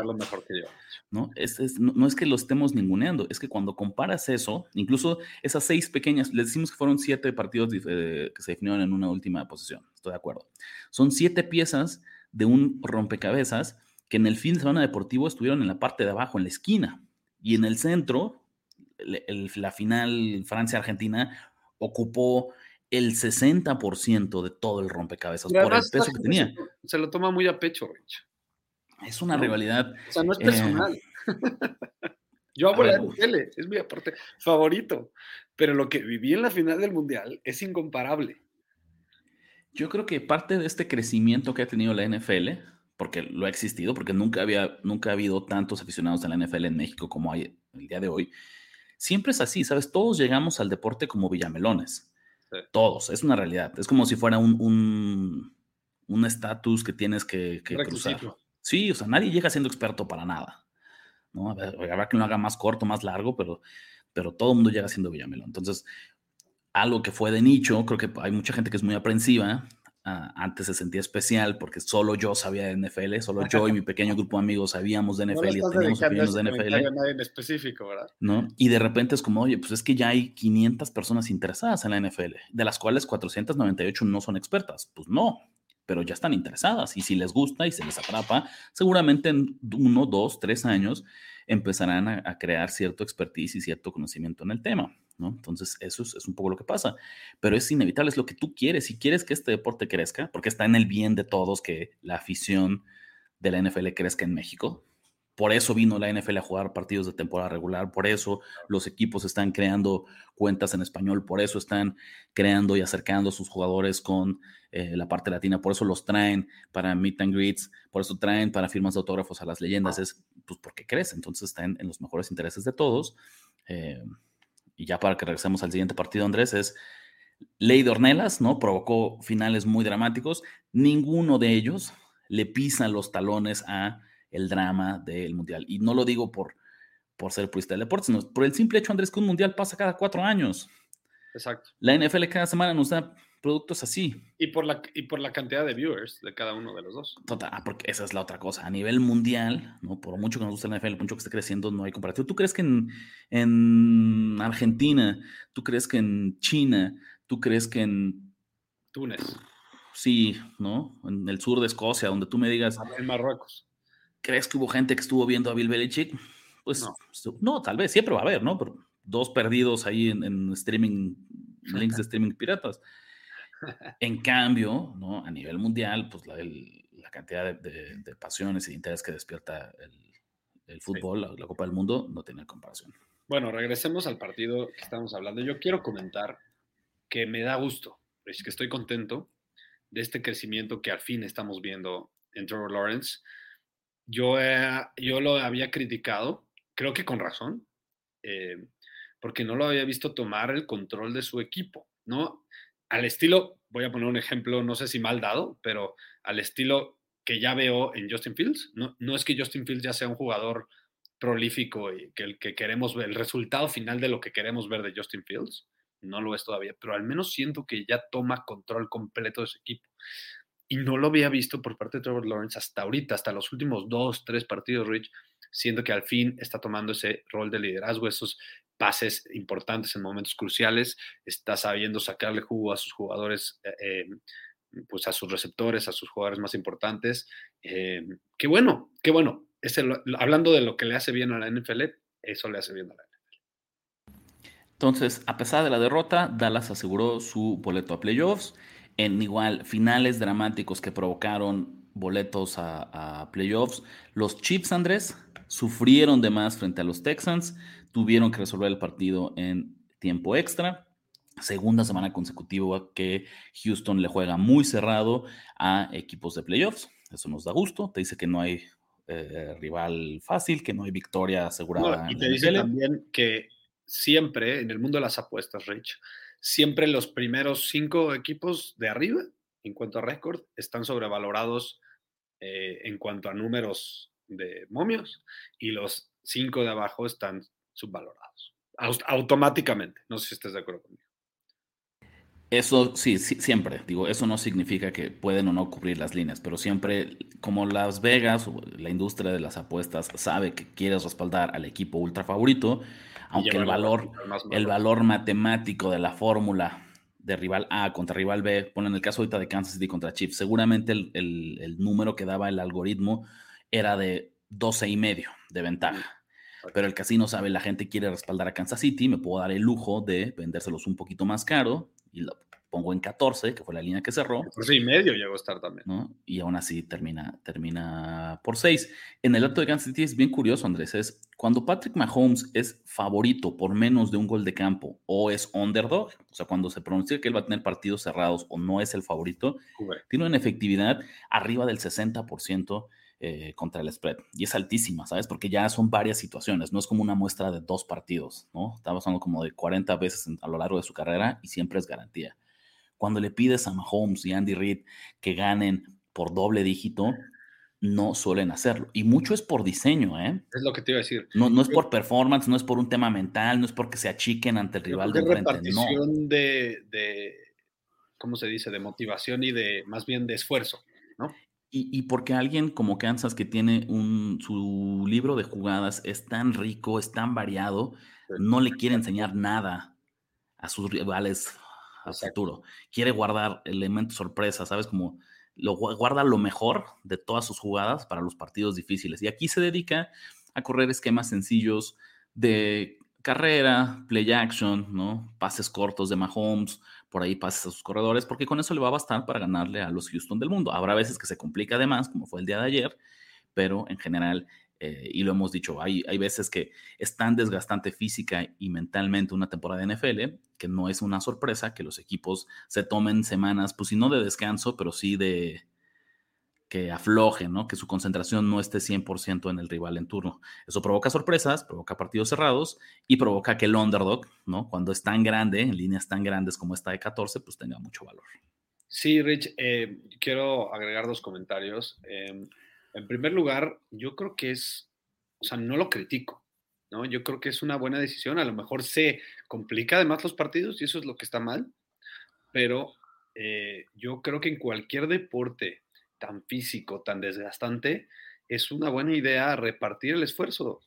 ¿no? Es, no, es que lo estemos ninguneando, es que cuando comparas eso, incluso esas seis pequeñas, les decimos que fueron siete partidos eh, que se definieron en una última posición, estoy de acuerdo. Son siete piezas de un rompecabezas que en el fin de semana deportivo estuvieron en la parte de abajo, en la esquina, y en el centro, la final Francia-Argentina ocupó el 60% de todo el rompecabezas por el peso que tenía. Se, lo toma muy a pecho, Rich. Es una rivalidad. O sea, no es personal. Eh, Yo amo la tele, es mi aporte favorito. Pero lo que viví en la final del Mundial es incomparable. Yo creo que parte de este crecimiento que ha tenido la NFL, porque lo ha existido, porque nunca había, nunca ha habido tantos aficionados a la NFL en México como hay el día de hoy, siempre es así, ¿sabes? Todos llegamos al deporte como villamelones. Todos, es una realidad. Es como si fuera un estatus que tienes que, cruzar. Sí, o sea, nadie llega siendo experto para nada. ¿no? Habrá que lo haga más corto, más largo, pero, pero todo el mundo llega siendo villamelón. Entonces, algo que fue de nicho, creo que hay mucha gente que es muy aprensiva. Ah, antes se sentía especial porque solo yo sabía de NFL, solo yo y mi pequeño grupo de amigos sabíamos de NFL y teníamos opiniones de NFL. en específico, ¿verdad? ¿no? Y de repente es como, oye, pues es que ya hay 500 personas interesadas en la NFL, de las cuales 498 no son expertas. Pues no, pero ya están interesadas y si les gusta y se les atrapa, seguramente en uno, dos, tres años empezarán a, crear cierto expertise y cierto conocimiento en el tema, ¿no? Entonces, eso es, un poco lo que pasa, pero es inevitable, es lo que tú quieres. Si quieres que este deporte crezca, porque está en el bien de todos que la afición de la NFL crezca en México, por eso vino la NFL a jugar partidos de temporada regular, por eso los equipos están creando cuentas en español, por eso están creando y acercando a sus jugadores con eh, la parte latina, por eso los traen para meet and greets, por eso traen para firmas de autógrafos a las leyendas, es pues porque crece, entonces están en los mejores intereses de todos. Eh, y ya para que regresemos al siguiente partido, Andrés, es ley de Ornelas, ¿no? Provocó finales muy dramáticos, ninguno de ellos le pisa los talones a el drama del mundial. Y no lo digo por, por ser purista del deporte, sino por el simple hecho, Andrés, que un mundial pasa cada cuatro años. Exacto. La NFL cada semana nos da productos así. Y por la, y por la cantidad de viewers de cada uno de los dos. Total, ah, porque esa es la otra cosa. A nivel mundial, ¿no? por mucho que nos guste la NFL, por mucho que esté creciendo, no hay comparativo. ¿Tú crees que en, en Argentina, tú crees que en China, tú crees que en... Túnez. Sí, ¿no? En el sur de Escocia, donde tú me digas... En Marruecos. ¿Crees que hubo gente que estuvo viendo a Bill Belichick? Pues no, tal vez, siempre va a haber, ¿no? Pero dos perdidos ahí en, streaming, links de streaming piratas. En cambio, ¿no? A nivel mundial, pues la, la cantidad de, pasiones y de interés que despierta el, fútbol, la, Copa del Mundo, no tiene comparación. Bueno, regresemos al partido que estamos hablando. Yo quiero comentar que me da gusto, es que estoy contento de este crecimiento que al fin estamos viendo en Trevor Lawrence yo, yo lo había criticado, creo que con razón, eh, porque no lo había visto tomar el control de su equipo, ¿no? Al estilo, voy a poner un ejemplo, no sé si mal dado, pero al estilo que ya veo en Justin Fields, no, no es que Justin Fields ya sea un jugador prolífico y que el que queremos ver, el resultado final de lo que queremos ver de Justin Fields, no lo es todavía, pero al menos siento que ya toma control completo de su equipo. Y no lo había visto por parte de Trevor Lawrence hasta ahorita, hasta los últimos dos, tres partidos, Rich, siendo que al fin está tomando ese rol de liderazgo, esos pases importantes en momentos cruciales, está sabiendo sacarle jugo a sus jugadores, eh, eh, pues a sus receptores, a sus jugadores más importantes. Eh, qué bueno, qué bueno. hablando de lo que le hace bien a la NFL, eso le hace bien a la NFL. Entonces, a pesar de la derrota, Dallas aseguró su boleto a playoffs en igual finales dramáticos que provocaron boletos a, a playoffs. Los Chiefs, Andrés, sufrieron de más frente a los Texans, tuvieron que resolver el partido en tiempo extra. Segunda semana consecutiva que Houston le juega muy cerrado a equipos de playoffs. Eso nos da gusto. Te dice que no hay eh, rival fácil, que no hay victoria asegurada. y te dice también que siempre en el mundo de las apuestas, Rich, siempre los primeros cinco equipos de arriba, en cuanto a récord, están sobrevalorados eh, en cuanto a números de momios y los cinco de abajo están subvalorados automáticamente. No sé si estás de acuerdo conmigo. Eso sí, siempre, digo, eso no significa que pueden o no cubrir las líneas, pero siempre, como Las Vegas la industria de las apuestas sabe que quieres respaldar al equipo ultra favorito, aunque el valor, el valor matemático de la fórmula de rival A contra rival B, ponen el caso ahorita de Kansas City contra Chiefs, seguramente el, el número que daba el algoritmo era de 12 y medio de ventaja. Pero el casino sabe, la gente quiere respaldar a Kansas City, me puedo dar el lujo de vendérselos un poquito más caro y lo pongo en 14, que fue la línea que cerró. 14 y medio llegó a estar también. Y aún así termina, termina por 6. En el acto de Kansas City es bien curioso, Andrés, es cuando Patrick Mahomes es favorito por menos de un gol de campo o es underdog, o sea, cuando se pronuncia que él va a tener partidos cerrados o no es el favorito, tiene una efectividad arriba del 60% eh, contra el spread. Y es altísima, ¿sabes? Porque ya son varias situaciones, no es como una muestra de dos partidos, ¿no? Está pasando como de 40 veces a lo largo de su carrera y siempre es garantía. Cuando le pides a Mahomes y Andy Reid que ganen por doble dígito, no suelen hacerlo. Y mucho es por diseño, ¿eh? Es lo que te iba a decir. No, no es por performance, no es por un tema mental, no es porque se achiquen ante el rival de frente. No. De, de, ¿cómo se dice? De motivación y de, más bien de esfuerzo, ¿no? Y, porque alguien como Kansas que tiene un, su libro de jugadas es tan rico, es tan variado, no le quiere enseñar nada a sus rivales a futuro. Quiere guardar elementos sorpresa, ¿sabes? Como lo, guarda lo mejor de todas sus jugadas para los partidos difíciles. Y aquí se dedica a correr esquemas sencillos de carrera, play action, ¿no? Pases cortos de Mahomes, por ahí pases a sus corredores, porque con eso le va a bastar para ganarle a los Houston del mundo. Habrá veces que se complica además, como fue el día de ayer, pero en general, eh, y lo hemos dicho, hay, hay veces que es tan desgastante física y mentalmente una temporada de NFL que no es una sorpresa que los equipos se tomen semanas, pues si no de descanso, pero sí de, que afloje. Que su concentración no esté 100% en el rival en turno. Eso provoca sorpresas, provoca partidos cerrados y provoca que el underdog, ¿no? Cuando es tan grande, en líneas tan grandes como esta de 14, pues tenga mucho valor. Sí, Rich, eh, quiero agregar dos comentarios. Em, en primer lugar, yo creo que es, o sea, no lo critico, ¿no? Yo creo que es una buena decisión. A lo mejor se complica además los partidos y eso es lo que está mal, pero eh, yo creo que en cualquier deporte tan físico, tan desgastante, es una buena idea repartir el esfuerzo.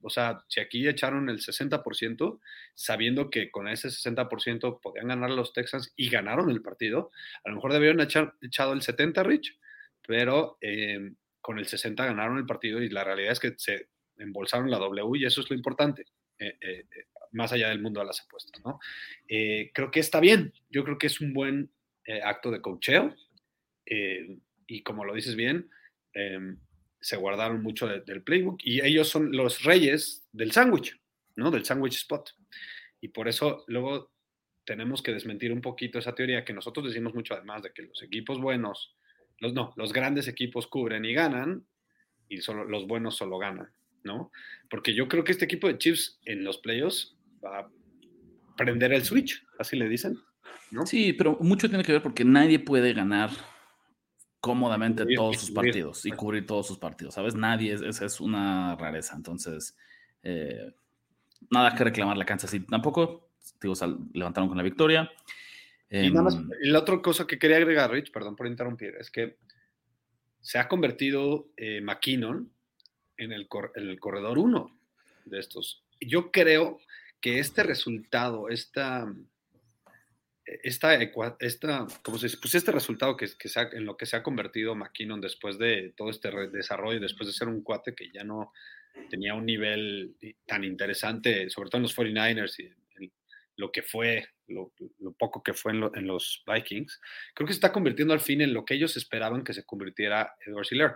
o sea, si aquí echaron el 60%, sabiendo que con ese 60% podían ganar los Texans y ganaron el partido, a lo mejor debieron echar echado el 70, Rich, pero em, con el 60 ganaron el partido y la realidad es que se embolsaron la W y eso es lo importante. Eh, eh, eh, más allá del mundo de las apuestas, ¿no? creo que está bien, yo creo que es un buen acto de cocheo y como lo dices bien, em, se guardaron mucho del playbook y ellos son los reyes del sándwich, ¿no? Del sándwich spot. Y por eso luego tenemos que desmentir un poquito esa teoría que nosotros decimos mucho además de que los equipos buenos, los no, los grandes equipos cubren y ganan y solo, los buenos solo ganan, ¿no? Porque yo creo que este equipo de Chiefs en los playoffs va a prender el switch, así le dicen. Sí, pero mucho tiene que ver porque nadie puede ganar cómodamente todos sus partidos y cubrir todos sus partidos, ¿sabes? Nadie, esa es una rareza. Entonces, eh, nada que reclamar la Kansas City tampoco. Digo, levantaron con la victoria. y nada más, em, la otra cosa que quería agregar, Rich, perdón por interrumpir, es que se ha convertido eh, McKinnon en el, el corredor uno de estos. Yo creo que este resultado, esta, esta, esta ¿cómo se? Pues este resultado que, que en lo que se ha convertido McKinnon después de todo este desarrollo, después de ser un cuate que ya no tenía un nivel tan interesante, sobre todo en los 49ers y lo que fue, lo, poco que fue en, los Vikings, creo que se está convirtiendo al fin en lo que ellos esperaban que se convirtiera Edward Siller,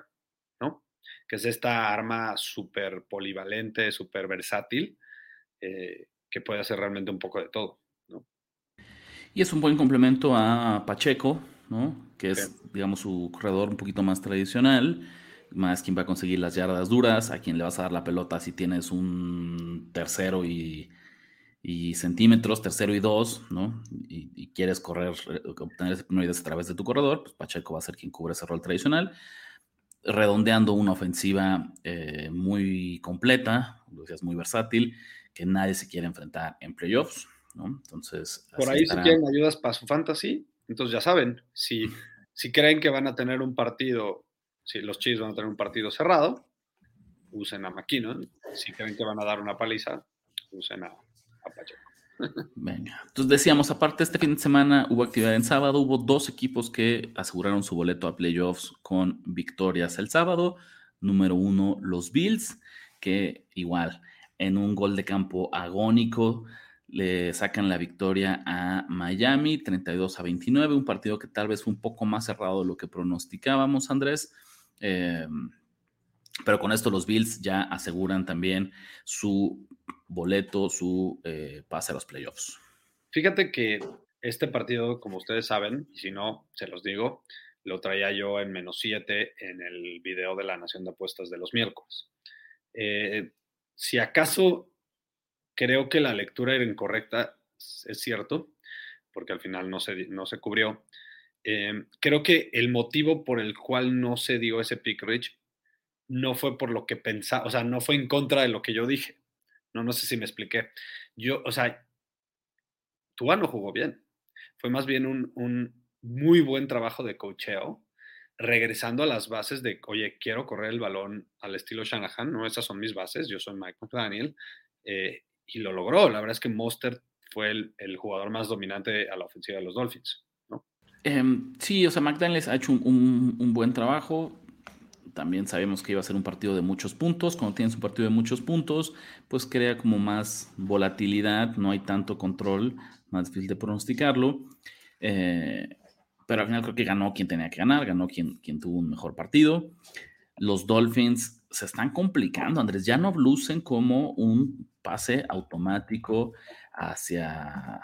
¿no? Que es esta arma súper polivalente, súper versátil, eh, que puede hacer realmente un poco de todo. Y es un buen complemento a Pacheco, ¿no? Que es, digamos, su corredor un poquito más tradicional más quien va a conseguir las yardas duras, a quien le vas a dar la pelota si tienes un tercero y, centímetros, tercero y dos, ¿no? Y, quieres correr, eh, obtener ese primer a través de tu corredor, pues Pacheco va a ser quien cubre ese rol tradicional, redondeando una ofensiva eh, muy completa, muy versátil, que nadie se quiere enfrentar en playoffs, ¿no? Entonces... Por ahí si quieren ayudas para su fantasy, entonces ya saben, si, si creen que van a tener un partido si los Chiefs van a tener un partido cerrado, usen a McKinnon. Si creen que van a dar una paliza, usen a, Pacheco. Venga, entonces decíamos, aparte este fin de semana hubo actividad en sábado, hubo dos equipos que aseguraron su boleto a playoffs con victorias el sábado. Número uno, los Bills, que igual en un gol de campo agónico le sacan la victoria a Miami 32 a 29, un partido que tal vez fue un poco más cerrado de lo que pronosticábamos, Andrés. Em, pero con esto los Bills ya aseguran también su boleto, su eh, pase a los playoffs. Fíjate que este partido, como ustedes saben, y si no, se los digo, lo traía yo en menos 7 en el video de la Nación de Apuestas de los miércoles. Eh, si acaso creo que la lectura era incorrecta, es cierto, porque al final no se, no se cubrió, Em, creo que el motivo por el cual no se dio ese pick rich no fue por lo que pensaba, o sea, no fue en contra de lo que yo dije. No, no sé si me expliqué. Yo, o sea, Tua no jugó bien. Fue más bien un, un muy buen trabajo de cocheo, regresando a las bases de, oye, quiero correr el balón al estilo Shanahan, no, esas son mis bases, yo soy Mike McDaniel, eh, y lo logró. La verdad es que Monster fue el, jugador más dominante a la ofensiva de los Dolphins. Em, sí, o sea, McDaniels ha hecho un, buen trabajo. También sabemos que iba a ser un partido de muchos puntos. Cuando tienes un partido de muchos puntos, pues crea como más volatilidad, no hay tanto control, más difícil de pronosticarlo. Eh, pero al final creo que ganó quien tenía que ganar, ganó quien, quien tuvo un mejor partido. Los Dolphins se están complicando, Andrés, ya no lucen como un pase automático hacia,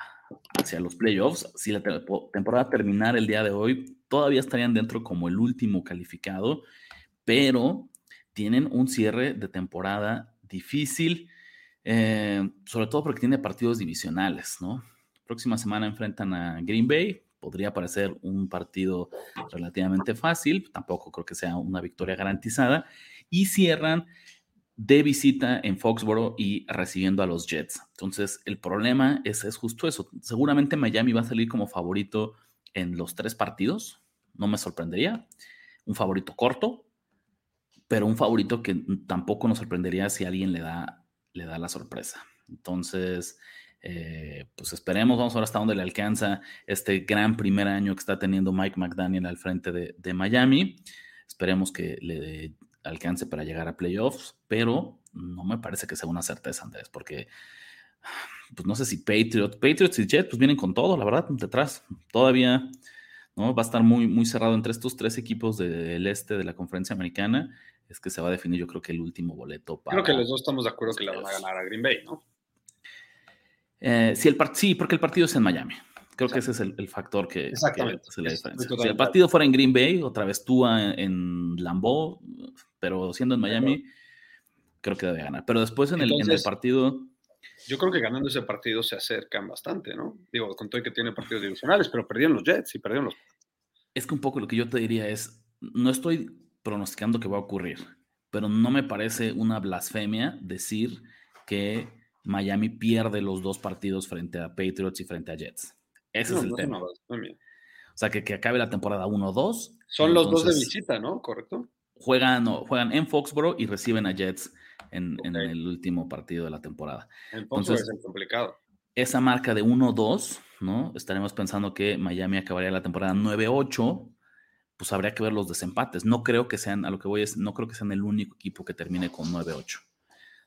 hacia los playoffs. Si la temporada terminara el día de hoy, todavía estarían dentro como el último calificado, pero tienen un cierre de temporada difícil, eh, sobre todo porque tiene partidos divisionales, ¿no? Próxima semana enfrentan a Green Bay, podría parecer un partido relativamente fácil, tampoco creo que sea una victoria garantizada, y cierran de visita en Foxboro y recibiendo a los Jets. Entonces, el problema es, es justo eso. Seguramente Miami va a salir como favorito en los tres partidos, no me sorprendería. Un favorito corto, pero un favorito que tampoco nos sorprendería si alguien le da, le da la sorpresa. Entonces, eh, pues esperemos, vamos a ver hasta dónde le alcanza este gran primer año que está teniendo Mike McDaniel al frente de, de Miami. Esperemos que le alcance para llegar a playoffs, pero no me parece que sea una certeza, Andrés, porque pues no sé si Patriots, Patriots y Jets pues vienen con todo, la verdad, detrás. Todavía ¿no? va a estar muy, muy cerrado entre estos tres equipos del este de la conferencia americana. Es que se va a definir, yo creo que el último boleto para. Creo que los dos estamos de acuerdo que la van a ganar a Green Bay, ¿no? Eh, sí, el sí, porque el partido es en Miami. Creo que ese es el, factor que, Exactamente. hace la diferencia. Si el partido fuera en Green Bay, otra vez tú en, en Lambeau, pero siendo en Miami, creo que debe ganar. Pero después en, el, en el partido... Yo creo que ganando ese partido se acercan bastante, ¿no? Digo, con todo que tiene partidos divisionales, pero perdieron los Jets y perdieron los... Es que un poco lo que yo te diría es, no estoy pronosticando que va a ocurrir, pero no me parece una blasfemia decir que Miami pierde los dos partidos frente a Patriots y frente a Jets. Ese es el tema. o sea, que, que, acabe la temporada 1-2. Son los dos de visita, ¿no? Correcto. Juegan, juegan en Foxborough y reciben a Jets en, el último partido de la temporada. En Foxborough es complicado. Esa marca de 1-2, ¿no? Estaremos pensando que Miami acabaría la temporada 9-8 pues habría que ver los desempates. No creo que sean, a lo que voy es, no creo que sean el único equipo que termine con 9-8.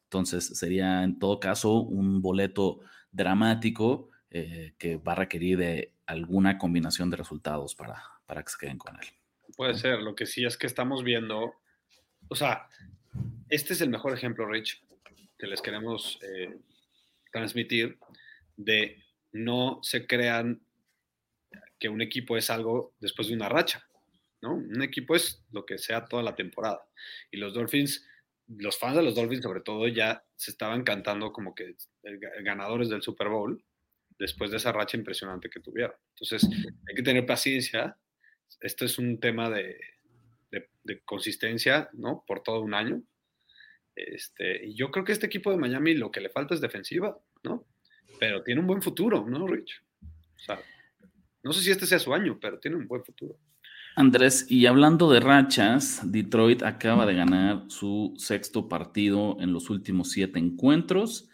Entonces sería en todo caso un boleto dramático eh, que va a requerir de alguna combinación de resultados para, para que se queden con él. Puede ser, lo que sí es que estamos viendo, o sea, este es el mejor ejemplo, Rich, que les queremos eh, transmitir de no se crean que un equipo es algo después de una racha. Un equipo es lo que sea toda la temporada. Y los Dolphins, los fans de los Dolphins sobre todo ya se estaban cantando como que ganadores del Super Bowl después de esa racha impresionante que tuvieron. Entonces, hay que tener paciencia. Esto es un tema de, consistencia, ¿no? Por todo un año. Este, y yo creo que este equipo de Miami lo que le falta es defensiva, ¿no? Pero tiene un buen futuro, ¿no, Rich? O sea, no sé si este sea su año, pero tiene un buen futuro. Andrés, y hablando de rachas, Detroit acaba de ganar su sexto partido en los últimos siete encuentros.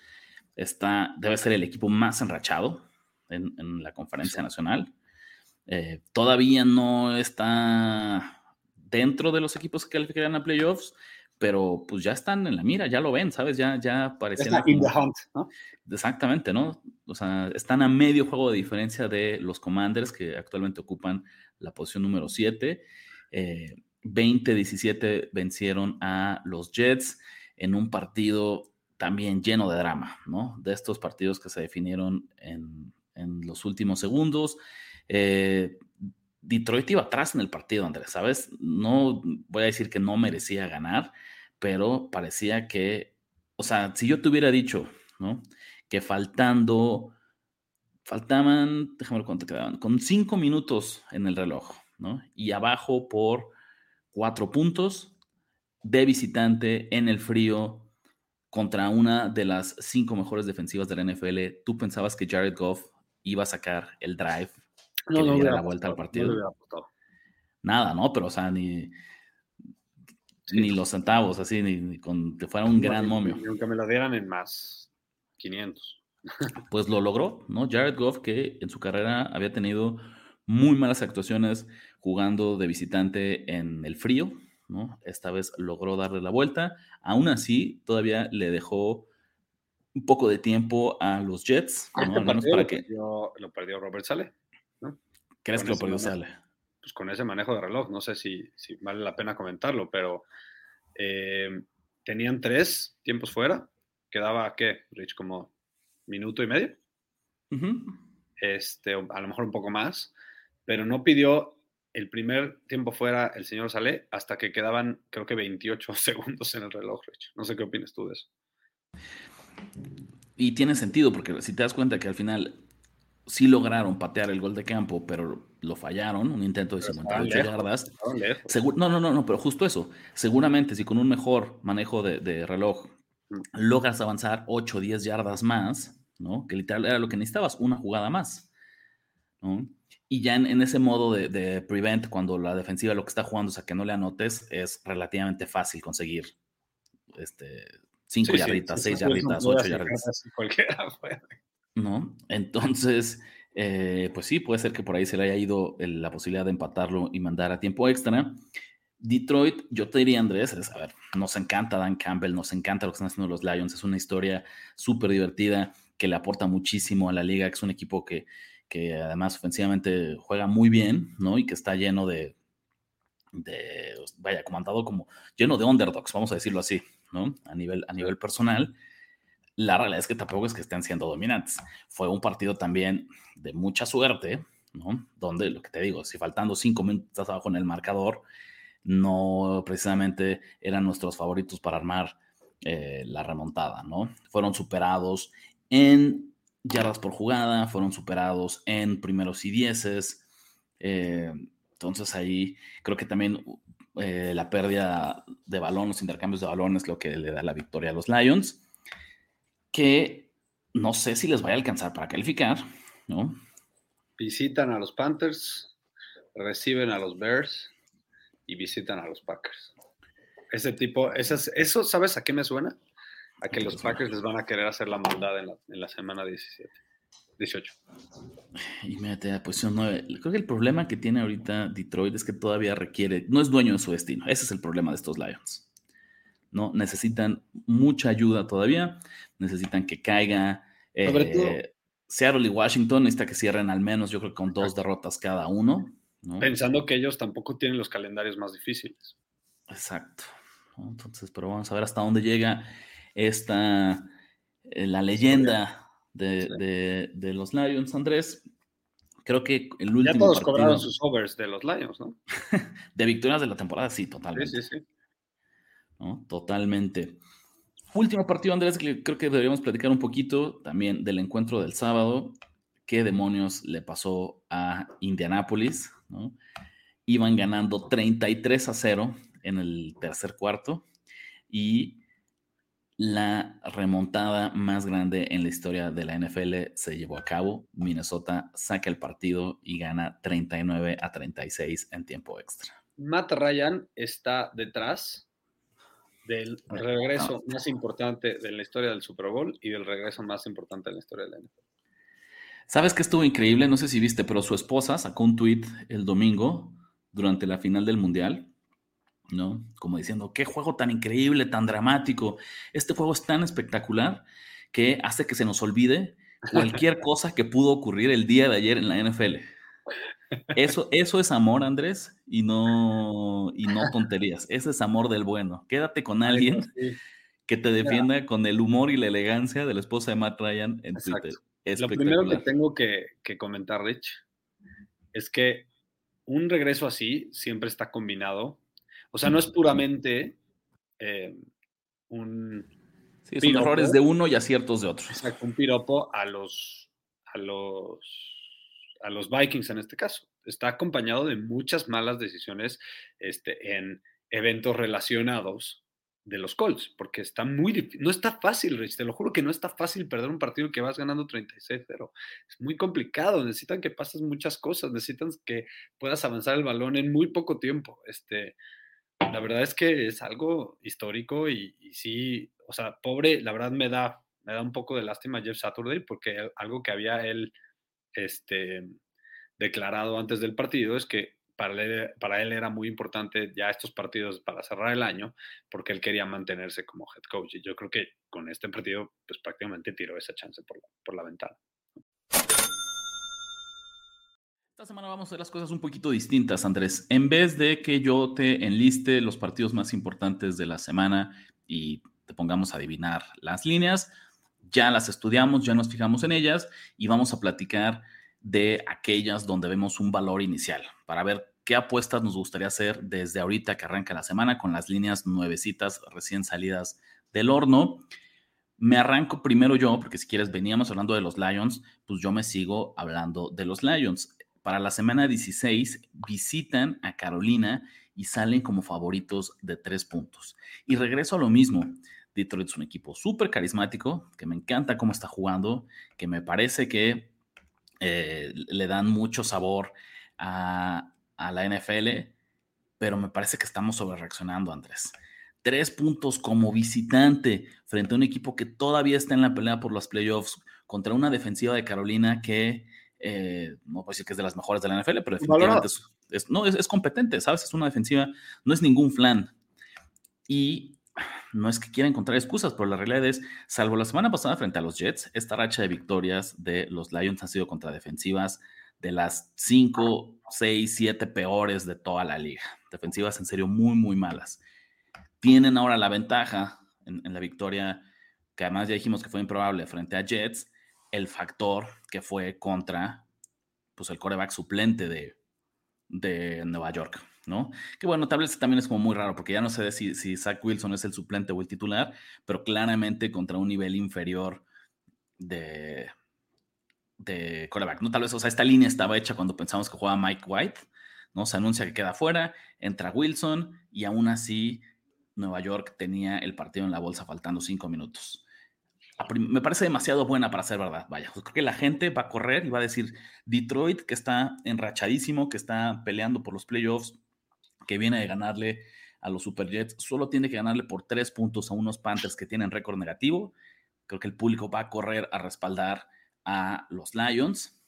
Está, debe ser el equipo más enrachado en, la conferencia nacional. Eh, todavía no está dentro de los equipos que calificarían a playoffs, pero pues ya están en la mira, ya lo ven, ¿sabes? Ya, ya parecen. ¿no? Exactamente, ¿no? O sea, están a medio juego de diferencia de los Commanders que actualmente ocupan la posición número 7. 20-17 eh, vencieron a los Jets en un partido también lleno de drama, ¿no? De estos partidos que se definieron en, los últimos segundos. Eh, Detroit iba atrás en el partido, Andrés, ¿sabes? No voy a decir que no merecía ganar, pero parecía que, o sea, si yo te hubiera dicho, ¿no? Que faltando faltaban, déjame ver cuánto quedaban, con cinco minutos en el reloj, ¿no? Y abajo por cuatro puntos de visitante en el frío contra una de las cinco mejores defensivas de la NFL. ¿Tú pensabas que Jared Goff iba a sacar el drive que no, le diera la vuelta al partido? Nada, ¿no? Pero, o sea, ni, ni los centavos, así, ni, con que fuera un gran momio. Aunque me lo dieran en más 500 pues lo logró, ¿no? Jared Goff, que en su carrera había tenido muy malas actuaciones jugando de visitante en el frío, ¿no? Esta vez logró darle la vuelta. Aún así, todavía le dejó un poco de tiempo a los Jets, ¿no? Al menos para que... lo perdió Robert Sale, ¿no? ¿Crees que lo perdió Sale? Pues con ese manejo de reloj, no sé si, vale la pena comentarlo, pero eh, tenían tres tiempos fuera. Quedaba, ¿qué, Rich? Como minuto y medio. este, a lo mejor un poco más, pero no pidió el primer tiempo fuera el señor Salé hasta que quedaban, creo que 28 segundos en el reloj, Rich. No sé qué opinas tú de eso. Y tiene sentido, porque si te das cuenta que al final sí lograron patear el gol de campo, pero lo fallaron, un intento de 58 yardas. no, no, no, no, pero justo eso. Seguramente si con un mejor manejo de, de reloj mm. logras avanzar 8 o 10 yardas más, que literal era lo que necesitabas, una jugada más, Y ya en, ese modo de, prevent, cuando la defensiva lo que está jugando es a que no le anotes, es relativamente fácil conseguir este, cinco yarditas, seis yarditas, ocho yarditas. ¿No? Entonces, eh, pues sí, puede ser que por ahí se le haya ido la posibilidad de empatarlo y mandar a tiempo extra. Detroit, yo te diría, Andrés, a ver, nos encanta Dan Campbell, nos encanta lo que están haciendo los Lions, es una historia súper divertida que le aporta muchísimo a la liga, que es un equipo que, que además ofensivamente juega muy bien, ¿no? Y que está lleno de, de, vaya, comandado como lleno de underdogs, vamos a decirlo así, ¿no? A nivel, a nivel personal. la realidad es que tampoco es que estén siendo dominantes. Fue un partido también de mucha suerte, ¿no? Donde, lo que te digo, si faltando cinco minutos abajo en el marcador, no precisamente eran nuestros favoritos para armar eh, la remontada, ¿no? Fueron superados en yardas por jugada, fueron superados en primeros y dieces. Eh, entonces ahí creo que también eh, la pérdida de balón, los intercambios de balones, lo que le da la victoria a los Lions, que no sé si les vaya a alcanzar para calificar, ¿no? Visitan a los Panthers, reciben a los Bears y visitan a los Packers. Ese tipo, eso, ¿sabes a qué me suena? A que los Packers les van a querer hacer la maldad en la, semana 17. 18. Y mírate, posición 9. Creo que el problema que tiene ahorita Detroit es que todavía requiere, no es dueño de su destino. Ese es el problema de estos Lions. ¿no? Necesitan mucha ayuda todavía, necesitan que caiga. Eh, Seattle y Washington necesita que cierren al menos, yo creo, con dos derrotas cada uno. Pensando que ellos tampoco tienen los calendarios más difíciles. Exacto. Entonces, pero vamos a ver hasta dónde llega esta, eh, la leyenda de, los Lions, Andrés. Creo que el último. Ya todos cobraron sus overs de los Lions, ¿no? de victorias de la temporada, sí, totalmente. Sí, sí, sí. Totalmente. Último partido, Andrés, que creo que deberíamos platicar un poquito también del encuentro del sábado. ¿Qué demonios le pasó a Indianápolis? Iban ganando 33 a 0 en el tercer cuarto y la remontada más grande en la historia de la NFL se llevó a cabo. Minnesota saca el partido y gana 39 a 36 en tiempo extra. Matt Ryan está detrás del regreso más importante de la historia del Super Bowl y del regreso más importante de la historia de la NFL. ¿Sabes qué estuvo increíble? No sé si viste, pero su esposa sacó un tweet el domingo durante la final del Mundial, ¿no? Como diciendo, qué juego tan increíble, tan dramático. Este juego es tan espectacular que hace que se nos olvide cualquier cosa que pudo ocurrir el día de ayer en la NFL. Eso, eso es amor, Andrés, y no, y no tonterías. Ese es amor del bueno. Quédate con alguien que te defienda con el humor y la elegancia de la esposa de Matt Ryan en Twitter. Lo primero que tengo que, comentar, Rich, es que un regreso así siempre está combinado. O sea, no es puramente eh, un. Sí, son errores de uno y aciertos de otro. Exacto, un piropo a los, a los a los Vikings en este caso. Está acompañado de muchas malas decisiones este, en eventos relacionados de los Colts, porque está muy no está fácil, Rich, te lo juro que no está fácil perder un partido que vas ganando 36-0. Es muy complicado, necesitan que pases muchas cosas, necesitan que puedas avanzar el balón en muy poco tiempo. Este, la verdad es que es algo histórico y, sí, o sea, pobre, la verdad me da, me da un poco de lástima Jeff Saturday porque algo que había él este, declarado antes del partido es que para él, para él, era muy importante ya estos partidos para cerrar el año, porque él quería mantenerse como head coach. Y yo creo que con este partido, pues prácticamente tiró esa chance por por la ventana. Esta semana vamos a hacer las cosas un poquito distintas, Andrés. En vez de que yo te enliste los partidos más importantes de la semana y te pongamos a adivinar las líneas, ya las estudiamos, ya nos fijamos en ellas y vamos a platicar de aquellas donde vemos un valor inicial para ver qué apuestas nos gustaría hacer desde ahorita que arranca la semana con las líneas nuevecitas recién salidas del horno. Me arranco primero yo, porque si quieres veníamos hablando de los Lions, pues yo me sigo hablando de los Lions. Para la semana 16 visitan a Carolina y salen como favoritos de tres puntos. Y regreso a lo mismo. Detroit es un equipo súper carismático, que me encanta cómo está jugando, que me parece que eh, le dan mucho sabor a, la NFL, pero me parece que estamos sobre reaccionando, Andrés. Tres puntos como visitante frente a un equipo que todavía está en la pelea por los playoffs contra una defensiva de Carolina que eh, no puedo decir que es de las mejores de la NFL, pero definitivamente es, no, es, es, competente, ¿sabes? Es una defensiva, no es ningún flan. Y no es que quiera encontrar excusas, pero la realidad es, salvo la semana pasada frente a los Jets, esta racha de victorias de los Lions ha sido contra defensivas de las 5, 6, 7 peores de toda la liga. Defensivas en serio muy, muy malas. Tienen ahora la ventaja en, la victoria que además ya dijimos que fue improbable frente a Jets, el factor que fue contra pues, el coreback suplente de, de Nueva York, ¿no? Que bueno, tal vez también es como muy raro, porque ya no sé si, si Zach Wilson es el suplente o el titular, pero claramente contra un nivel inferior de, de coreback, ¿no? Tal vez, o sea, esta línea estaba hecha cuando pensamos que jugaba Mike White, ¿no? Se anuncia que queda fuera, entra Wilson y aún así Nueva York tenía el partido en la bolsa faltando cinco minutos. Me parece demasiado buena para ser verdad. Vaya, creo que la gente va a correr y va a decir Detroit, que está enrachadísimo, que está peleando por los playoffs, que viene de ganarle a los Super Jets, solo tiene que ganarle por tres puntos a unos Panthers que tienen récord negativo. Creo que el público va a correr a respaldar a los Lions.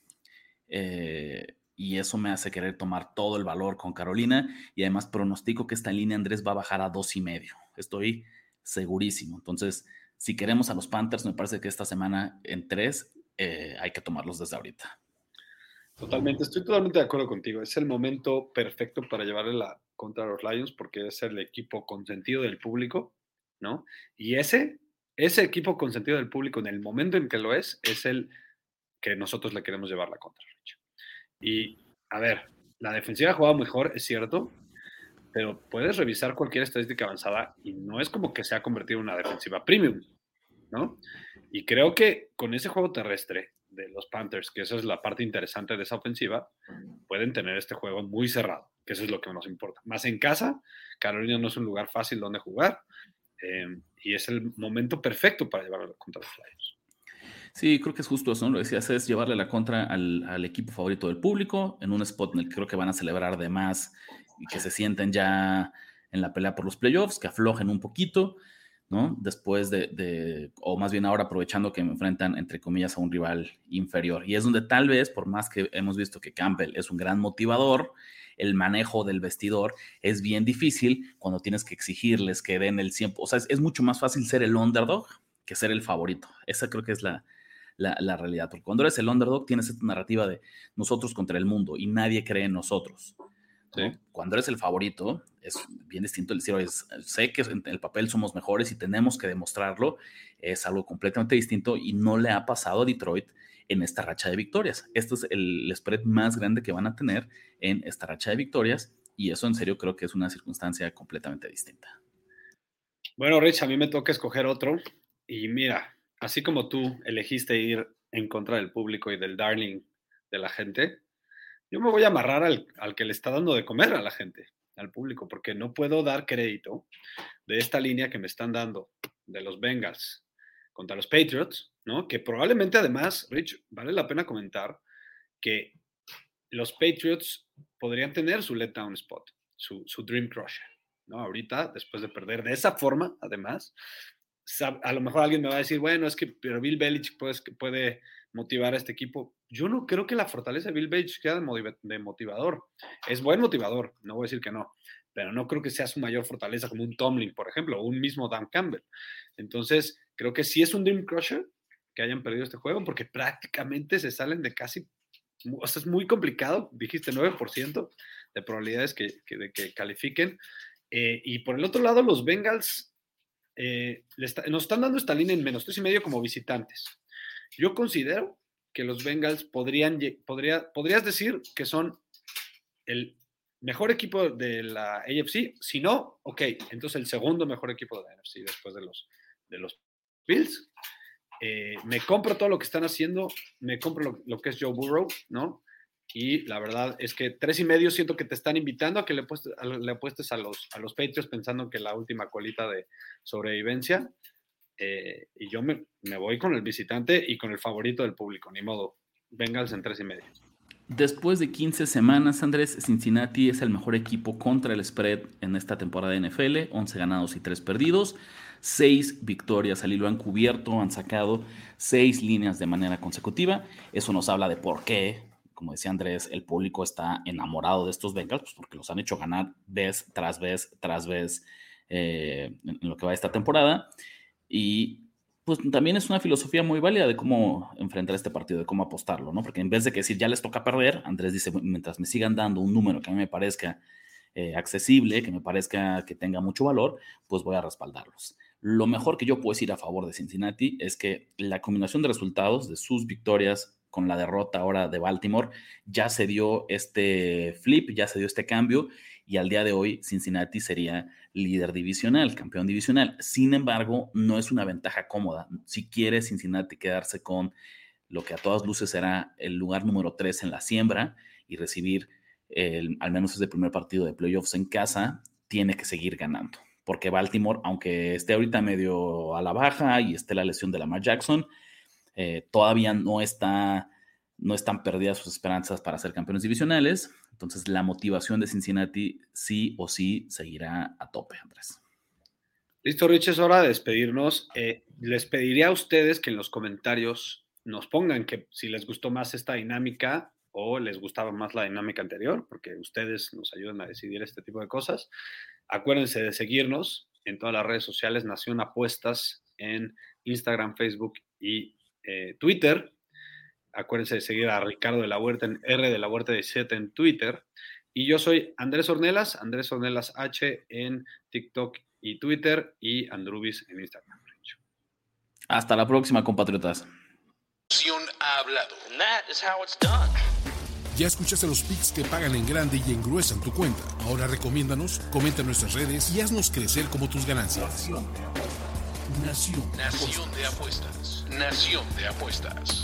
Eh, y eso me hace querer tomar todo el valor con Carolina y además pronostico que esta línea Andrés va a bajar a dos y medio. Estoy segurísimo. Entonces, si queremos a los Panthers, me parece que esta semana en tres eh, hay que tomarlos desde ahorita. Totalmente, estoy totalmente de acuerdo contigo. Es el momento perfecto para llevarle la contra los Lions porque es el equipo consentido del público, ¿no? Y ese, ese equipo consentido del público en el momento en que lo es, es el que nosotros le queremos llevar la contra. Y, a ver, la defensiva jugado mejor, es cierto, pero puedes revisar cualquier estadística avanzada y no es como que se ha convertido en una defensiva premium, Y creo que con ese juego terrestre de los Panthers, que esa es la parte interesante de esa ofensiva, pueden tener este juego muy cerrado, que eso es lo que nos importa. Más en casa, Carolina no es un lugar fácil donde jugar eh, y es el momento perfecto para llevarlo contra los Flyers. Sí, creo que es justo eso. Lo decías, es llevarle la contra al, equipo favorito del público en un spot en el que creo que van a celebrar de más y que se sienten ya en la pelea por los playoffs, que aflojen un poquito, Después de, o más bien ahora aprovechando que me enfrentan, entre comillas, a un rival inferior. Y es donde tal vez, por más que hemos visto que Campbell es un gran motivador, el manejo del vestidor es bien difícil cuando tienes que exigirles que den el 100%. O sea, es, mucho más fácil ser el underdog que ser el favorito. Esa creo que es la, la, realidad. Porque cuando eres el underdog tienes esta narrativa de nosotros contra el mundo y nadie cree en nosotros. Cuando eres el favorito, es bien distinto el decir, sé que en el papel somos mejores y tenemos que demostrarlo, es algo completamente distinto y no le ha pasado a Detroit en esta racha de victorias. Este es el spread más grande que van a tener en esta racha de victorias y eso en serio creo que es una circunstancia completamente distinta. Bueno, Rich, a mí me toca escoger otro y mira, así como tú elegiste ir en contra del público y del darling de la gente, yo me voy a amarrar al, que le está dando de comer a la gente, al público, porque no puedo dar crédito de esta línea que me están dando de los Bengals contra los Patriots, ¿no? Que probablemente además, Rich, vale la pena comentar que los Patriots podrían tener su letdown spot, su, su dream crusher, ¿no? Ahorita, después de perder de esa forma, además, a lo mejor alguien me va a decir, bueno, es que pero Bill Belichick puede, puede motivar a este equipo. Yo no creo que la fortaleza de Bill Belichick sea de motivador. Es buen motivador, no voy a decir que no, pero no creo que sea su mayor fortaleza como un Tomlin, por ejemplo, o un mismo Dan Campbell. Entonces, creo que sí es un Dream Crusher que hayan perdido este juego, porque prácticamente se salen de casi, o sea, es muy complicado, dijiste 9% de probabilidades que, de que califiquen. Eh, y por el otro lado, los Bengals eh, nos están dando esta línea en menos tres y medio como visitantes. Yo considero que los Bengals podrían, podría, podrías decir que son el mejor equipo de la AFC. Si no, ok, entonces el segundo mejor equipo de la NFC después de los, de los Bills. Eh, me compro todo lo que están haciendo, me compro lo, que es Joe Burrow, ¿no? Y la verdad es que tres y medio siento que te están invitando a que le apuestes a, le apuestes a los, a los Patriots pensando que la última colita de sobrevivencia. Eh, y yo me, voy con el visitante y con el favorito del público, ni modo. Bengals en tres y medio. Después de 15 semanas, Andrés, Cincinnati es el mejor equipo contra el spread en esta temporada de NFL, 11 ganados y 3 perdidos, 6 victorias al hilo han cubierto, han sacado 6 líneas de manera consecutiva. Eso nos habla de por qué como decía Andrés, el público está enamorado de estos Bengals, pues porque los han hecho ganar vez tras vez tras vez eh, en lo que va esta temporada. Y pues también es una filosofía muy válida de cómo enfrentar este partido, de cómo apostarlo, ¿no? Porque en vez de que decir ya les toca perder, Andrés dice, mientras me sigan dando un número que a mí me parezca eh, accesible, que me parezca que tenga mucho valor, pues voy a respaldarlos. Lo mejor que yo puedo decir a favor de Cincinnati es que la combinación de resultados de sus victorias con la derrota ahora de Baltimore, ya se dio este flip, ya se dio este cambio y al día de hoy Cincinnati sería líder divisional, campeón divisional. Sin embargo, no es una ventaja cómoda. Si quiere Cincinnati quedarse con lo que a todas luces será el lugar número 3 en la siembra y recibir el, al menos ese primer partido de playoffs en casa, tiene que seguir ganando. Porque Baltimore, aunque esté ahorita medio a la baja y esté la lesión de Lamar Jackson, eh, todavía no está no están perdidas sus esperanzas para ser campeones divisionales. Entonces, la motivación de Cincinnati sí o sí seguirá a tope, Andrés. Listo, Rich, es hora de despedirnos. Eh, les pediría a ustedes que en los comentarios nos pongan que si les gustó más esta dinámica o les gustaba más la dinámica anterior, porque ustedes nos ayudan a decidir este tipo de cosas. Acuérdense de seguirnos en todas las redes sociales, Nación Apuestas, en Instagram, Facebook y eh, Twitter. Acuérdense de seguir a Ricardo de la Huerta en R de la Huerta 17 en Twitter. Y yo soy Andrés Ornelas, Andrés Ornelas H en TikTok y Twitter y Andrubis en Instagram. Hasta la próxima, compatriotas. Ha hablado. Ya escuchaste los pics que pagan en grande y engruesan tu cuenta. Ahora recomiéndanos, comenta en nuestras redes y haznos crecer como tus ganancias. Nación. Nación de apuestas. Nación de apuestas.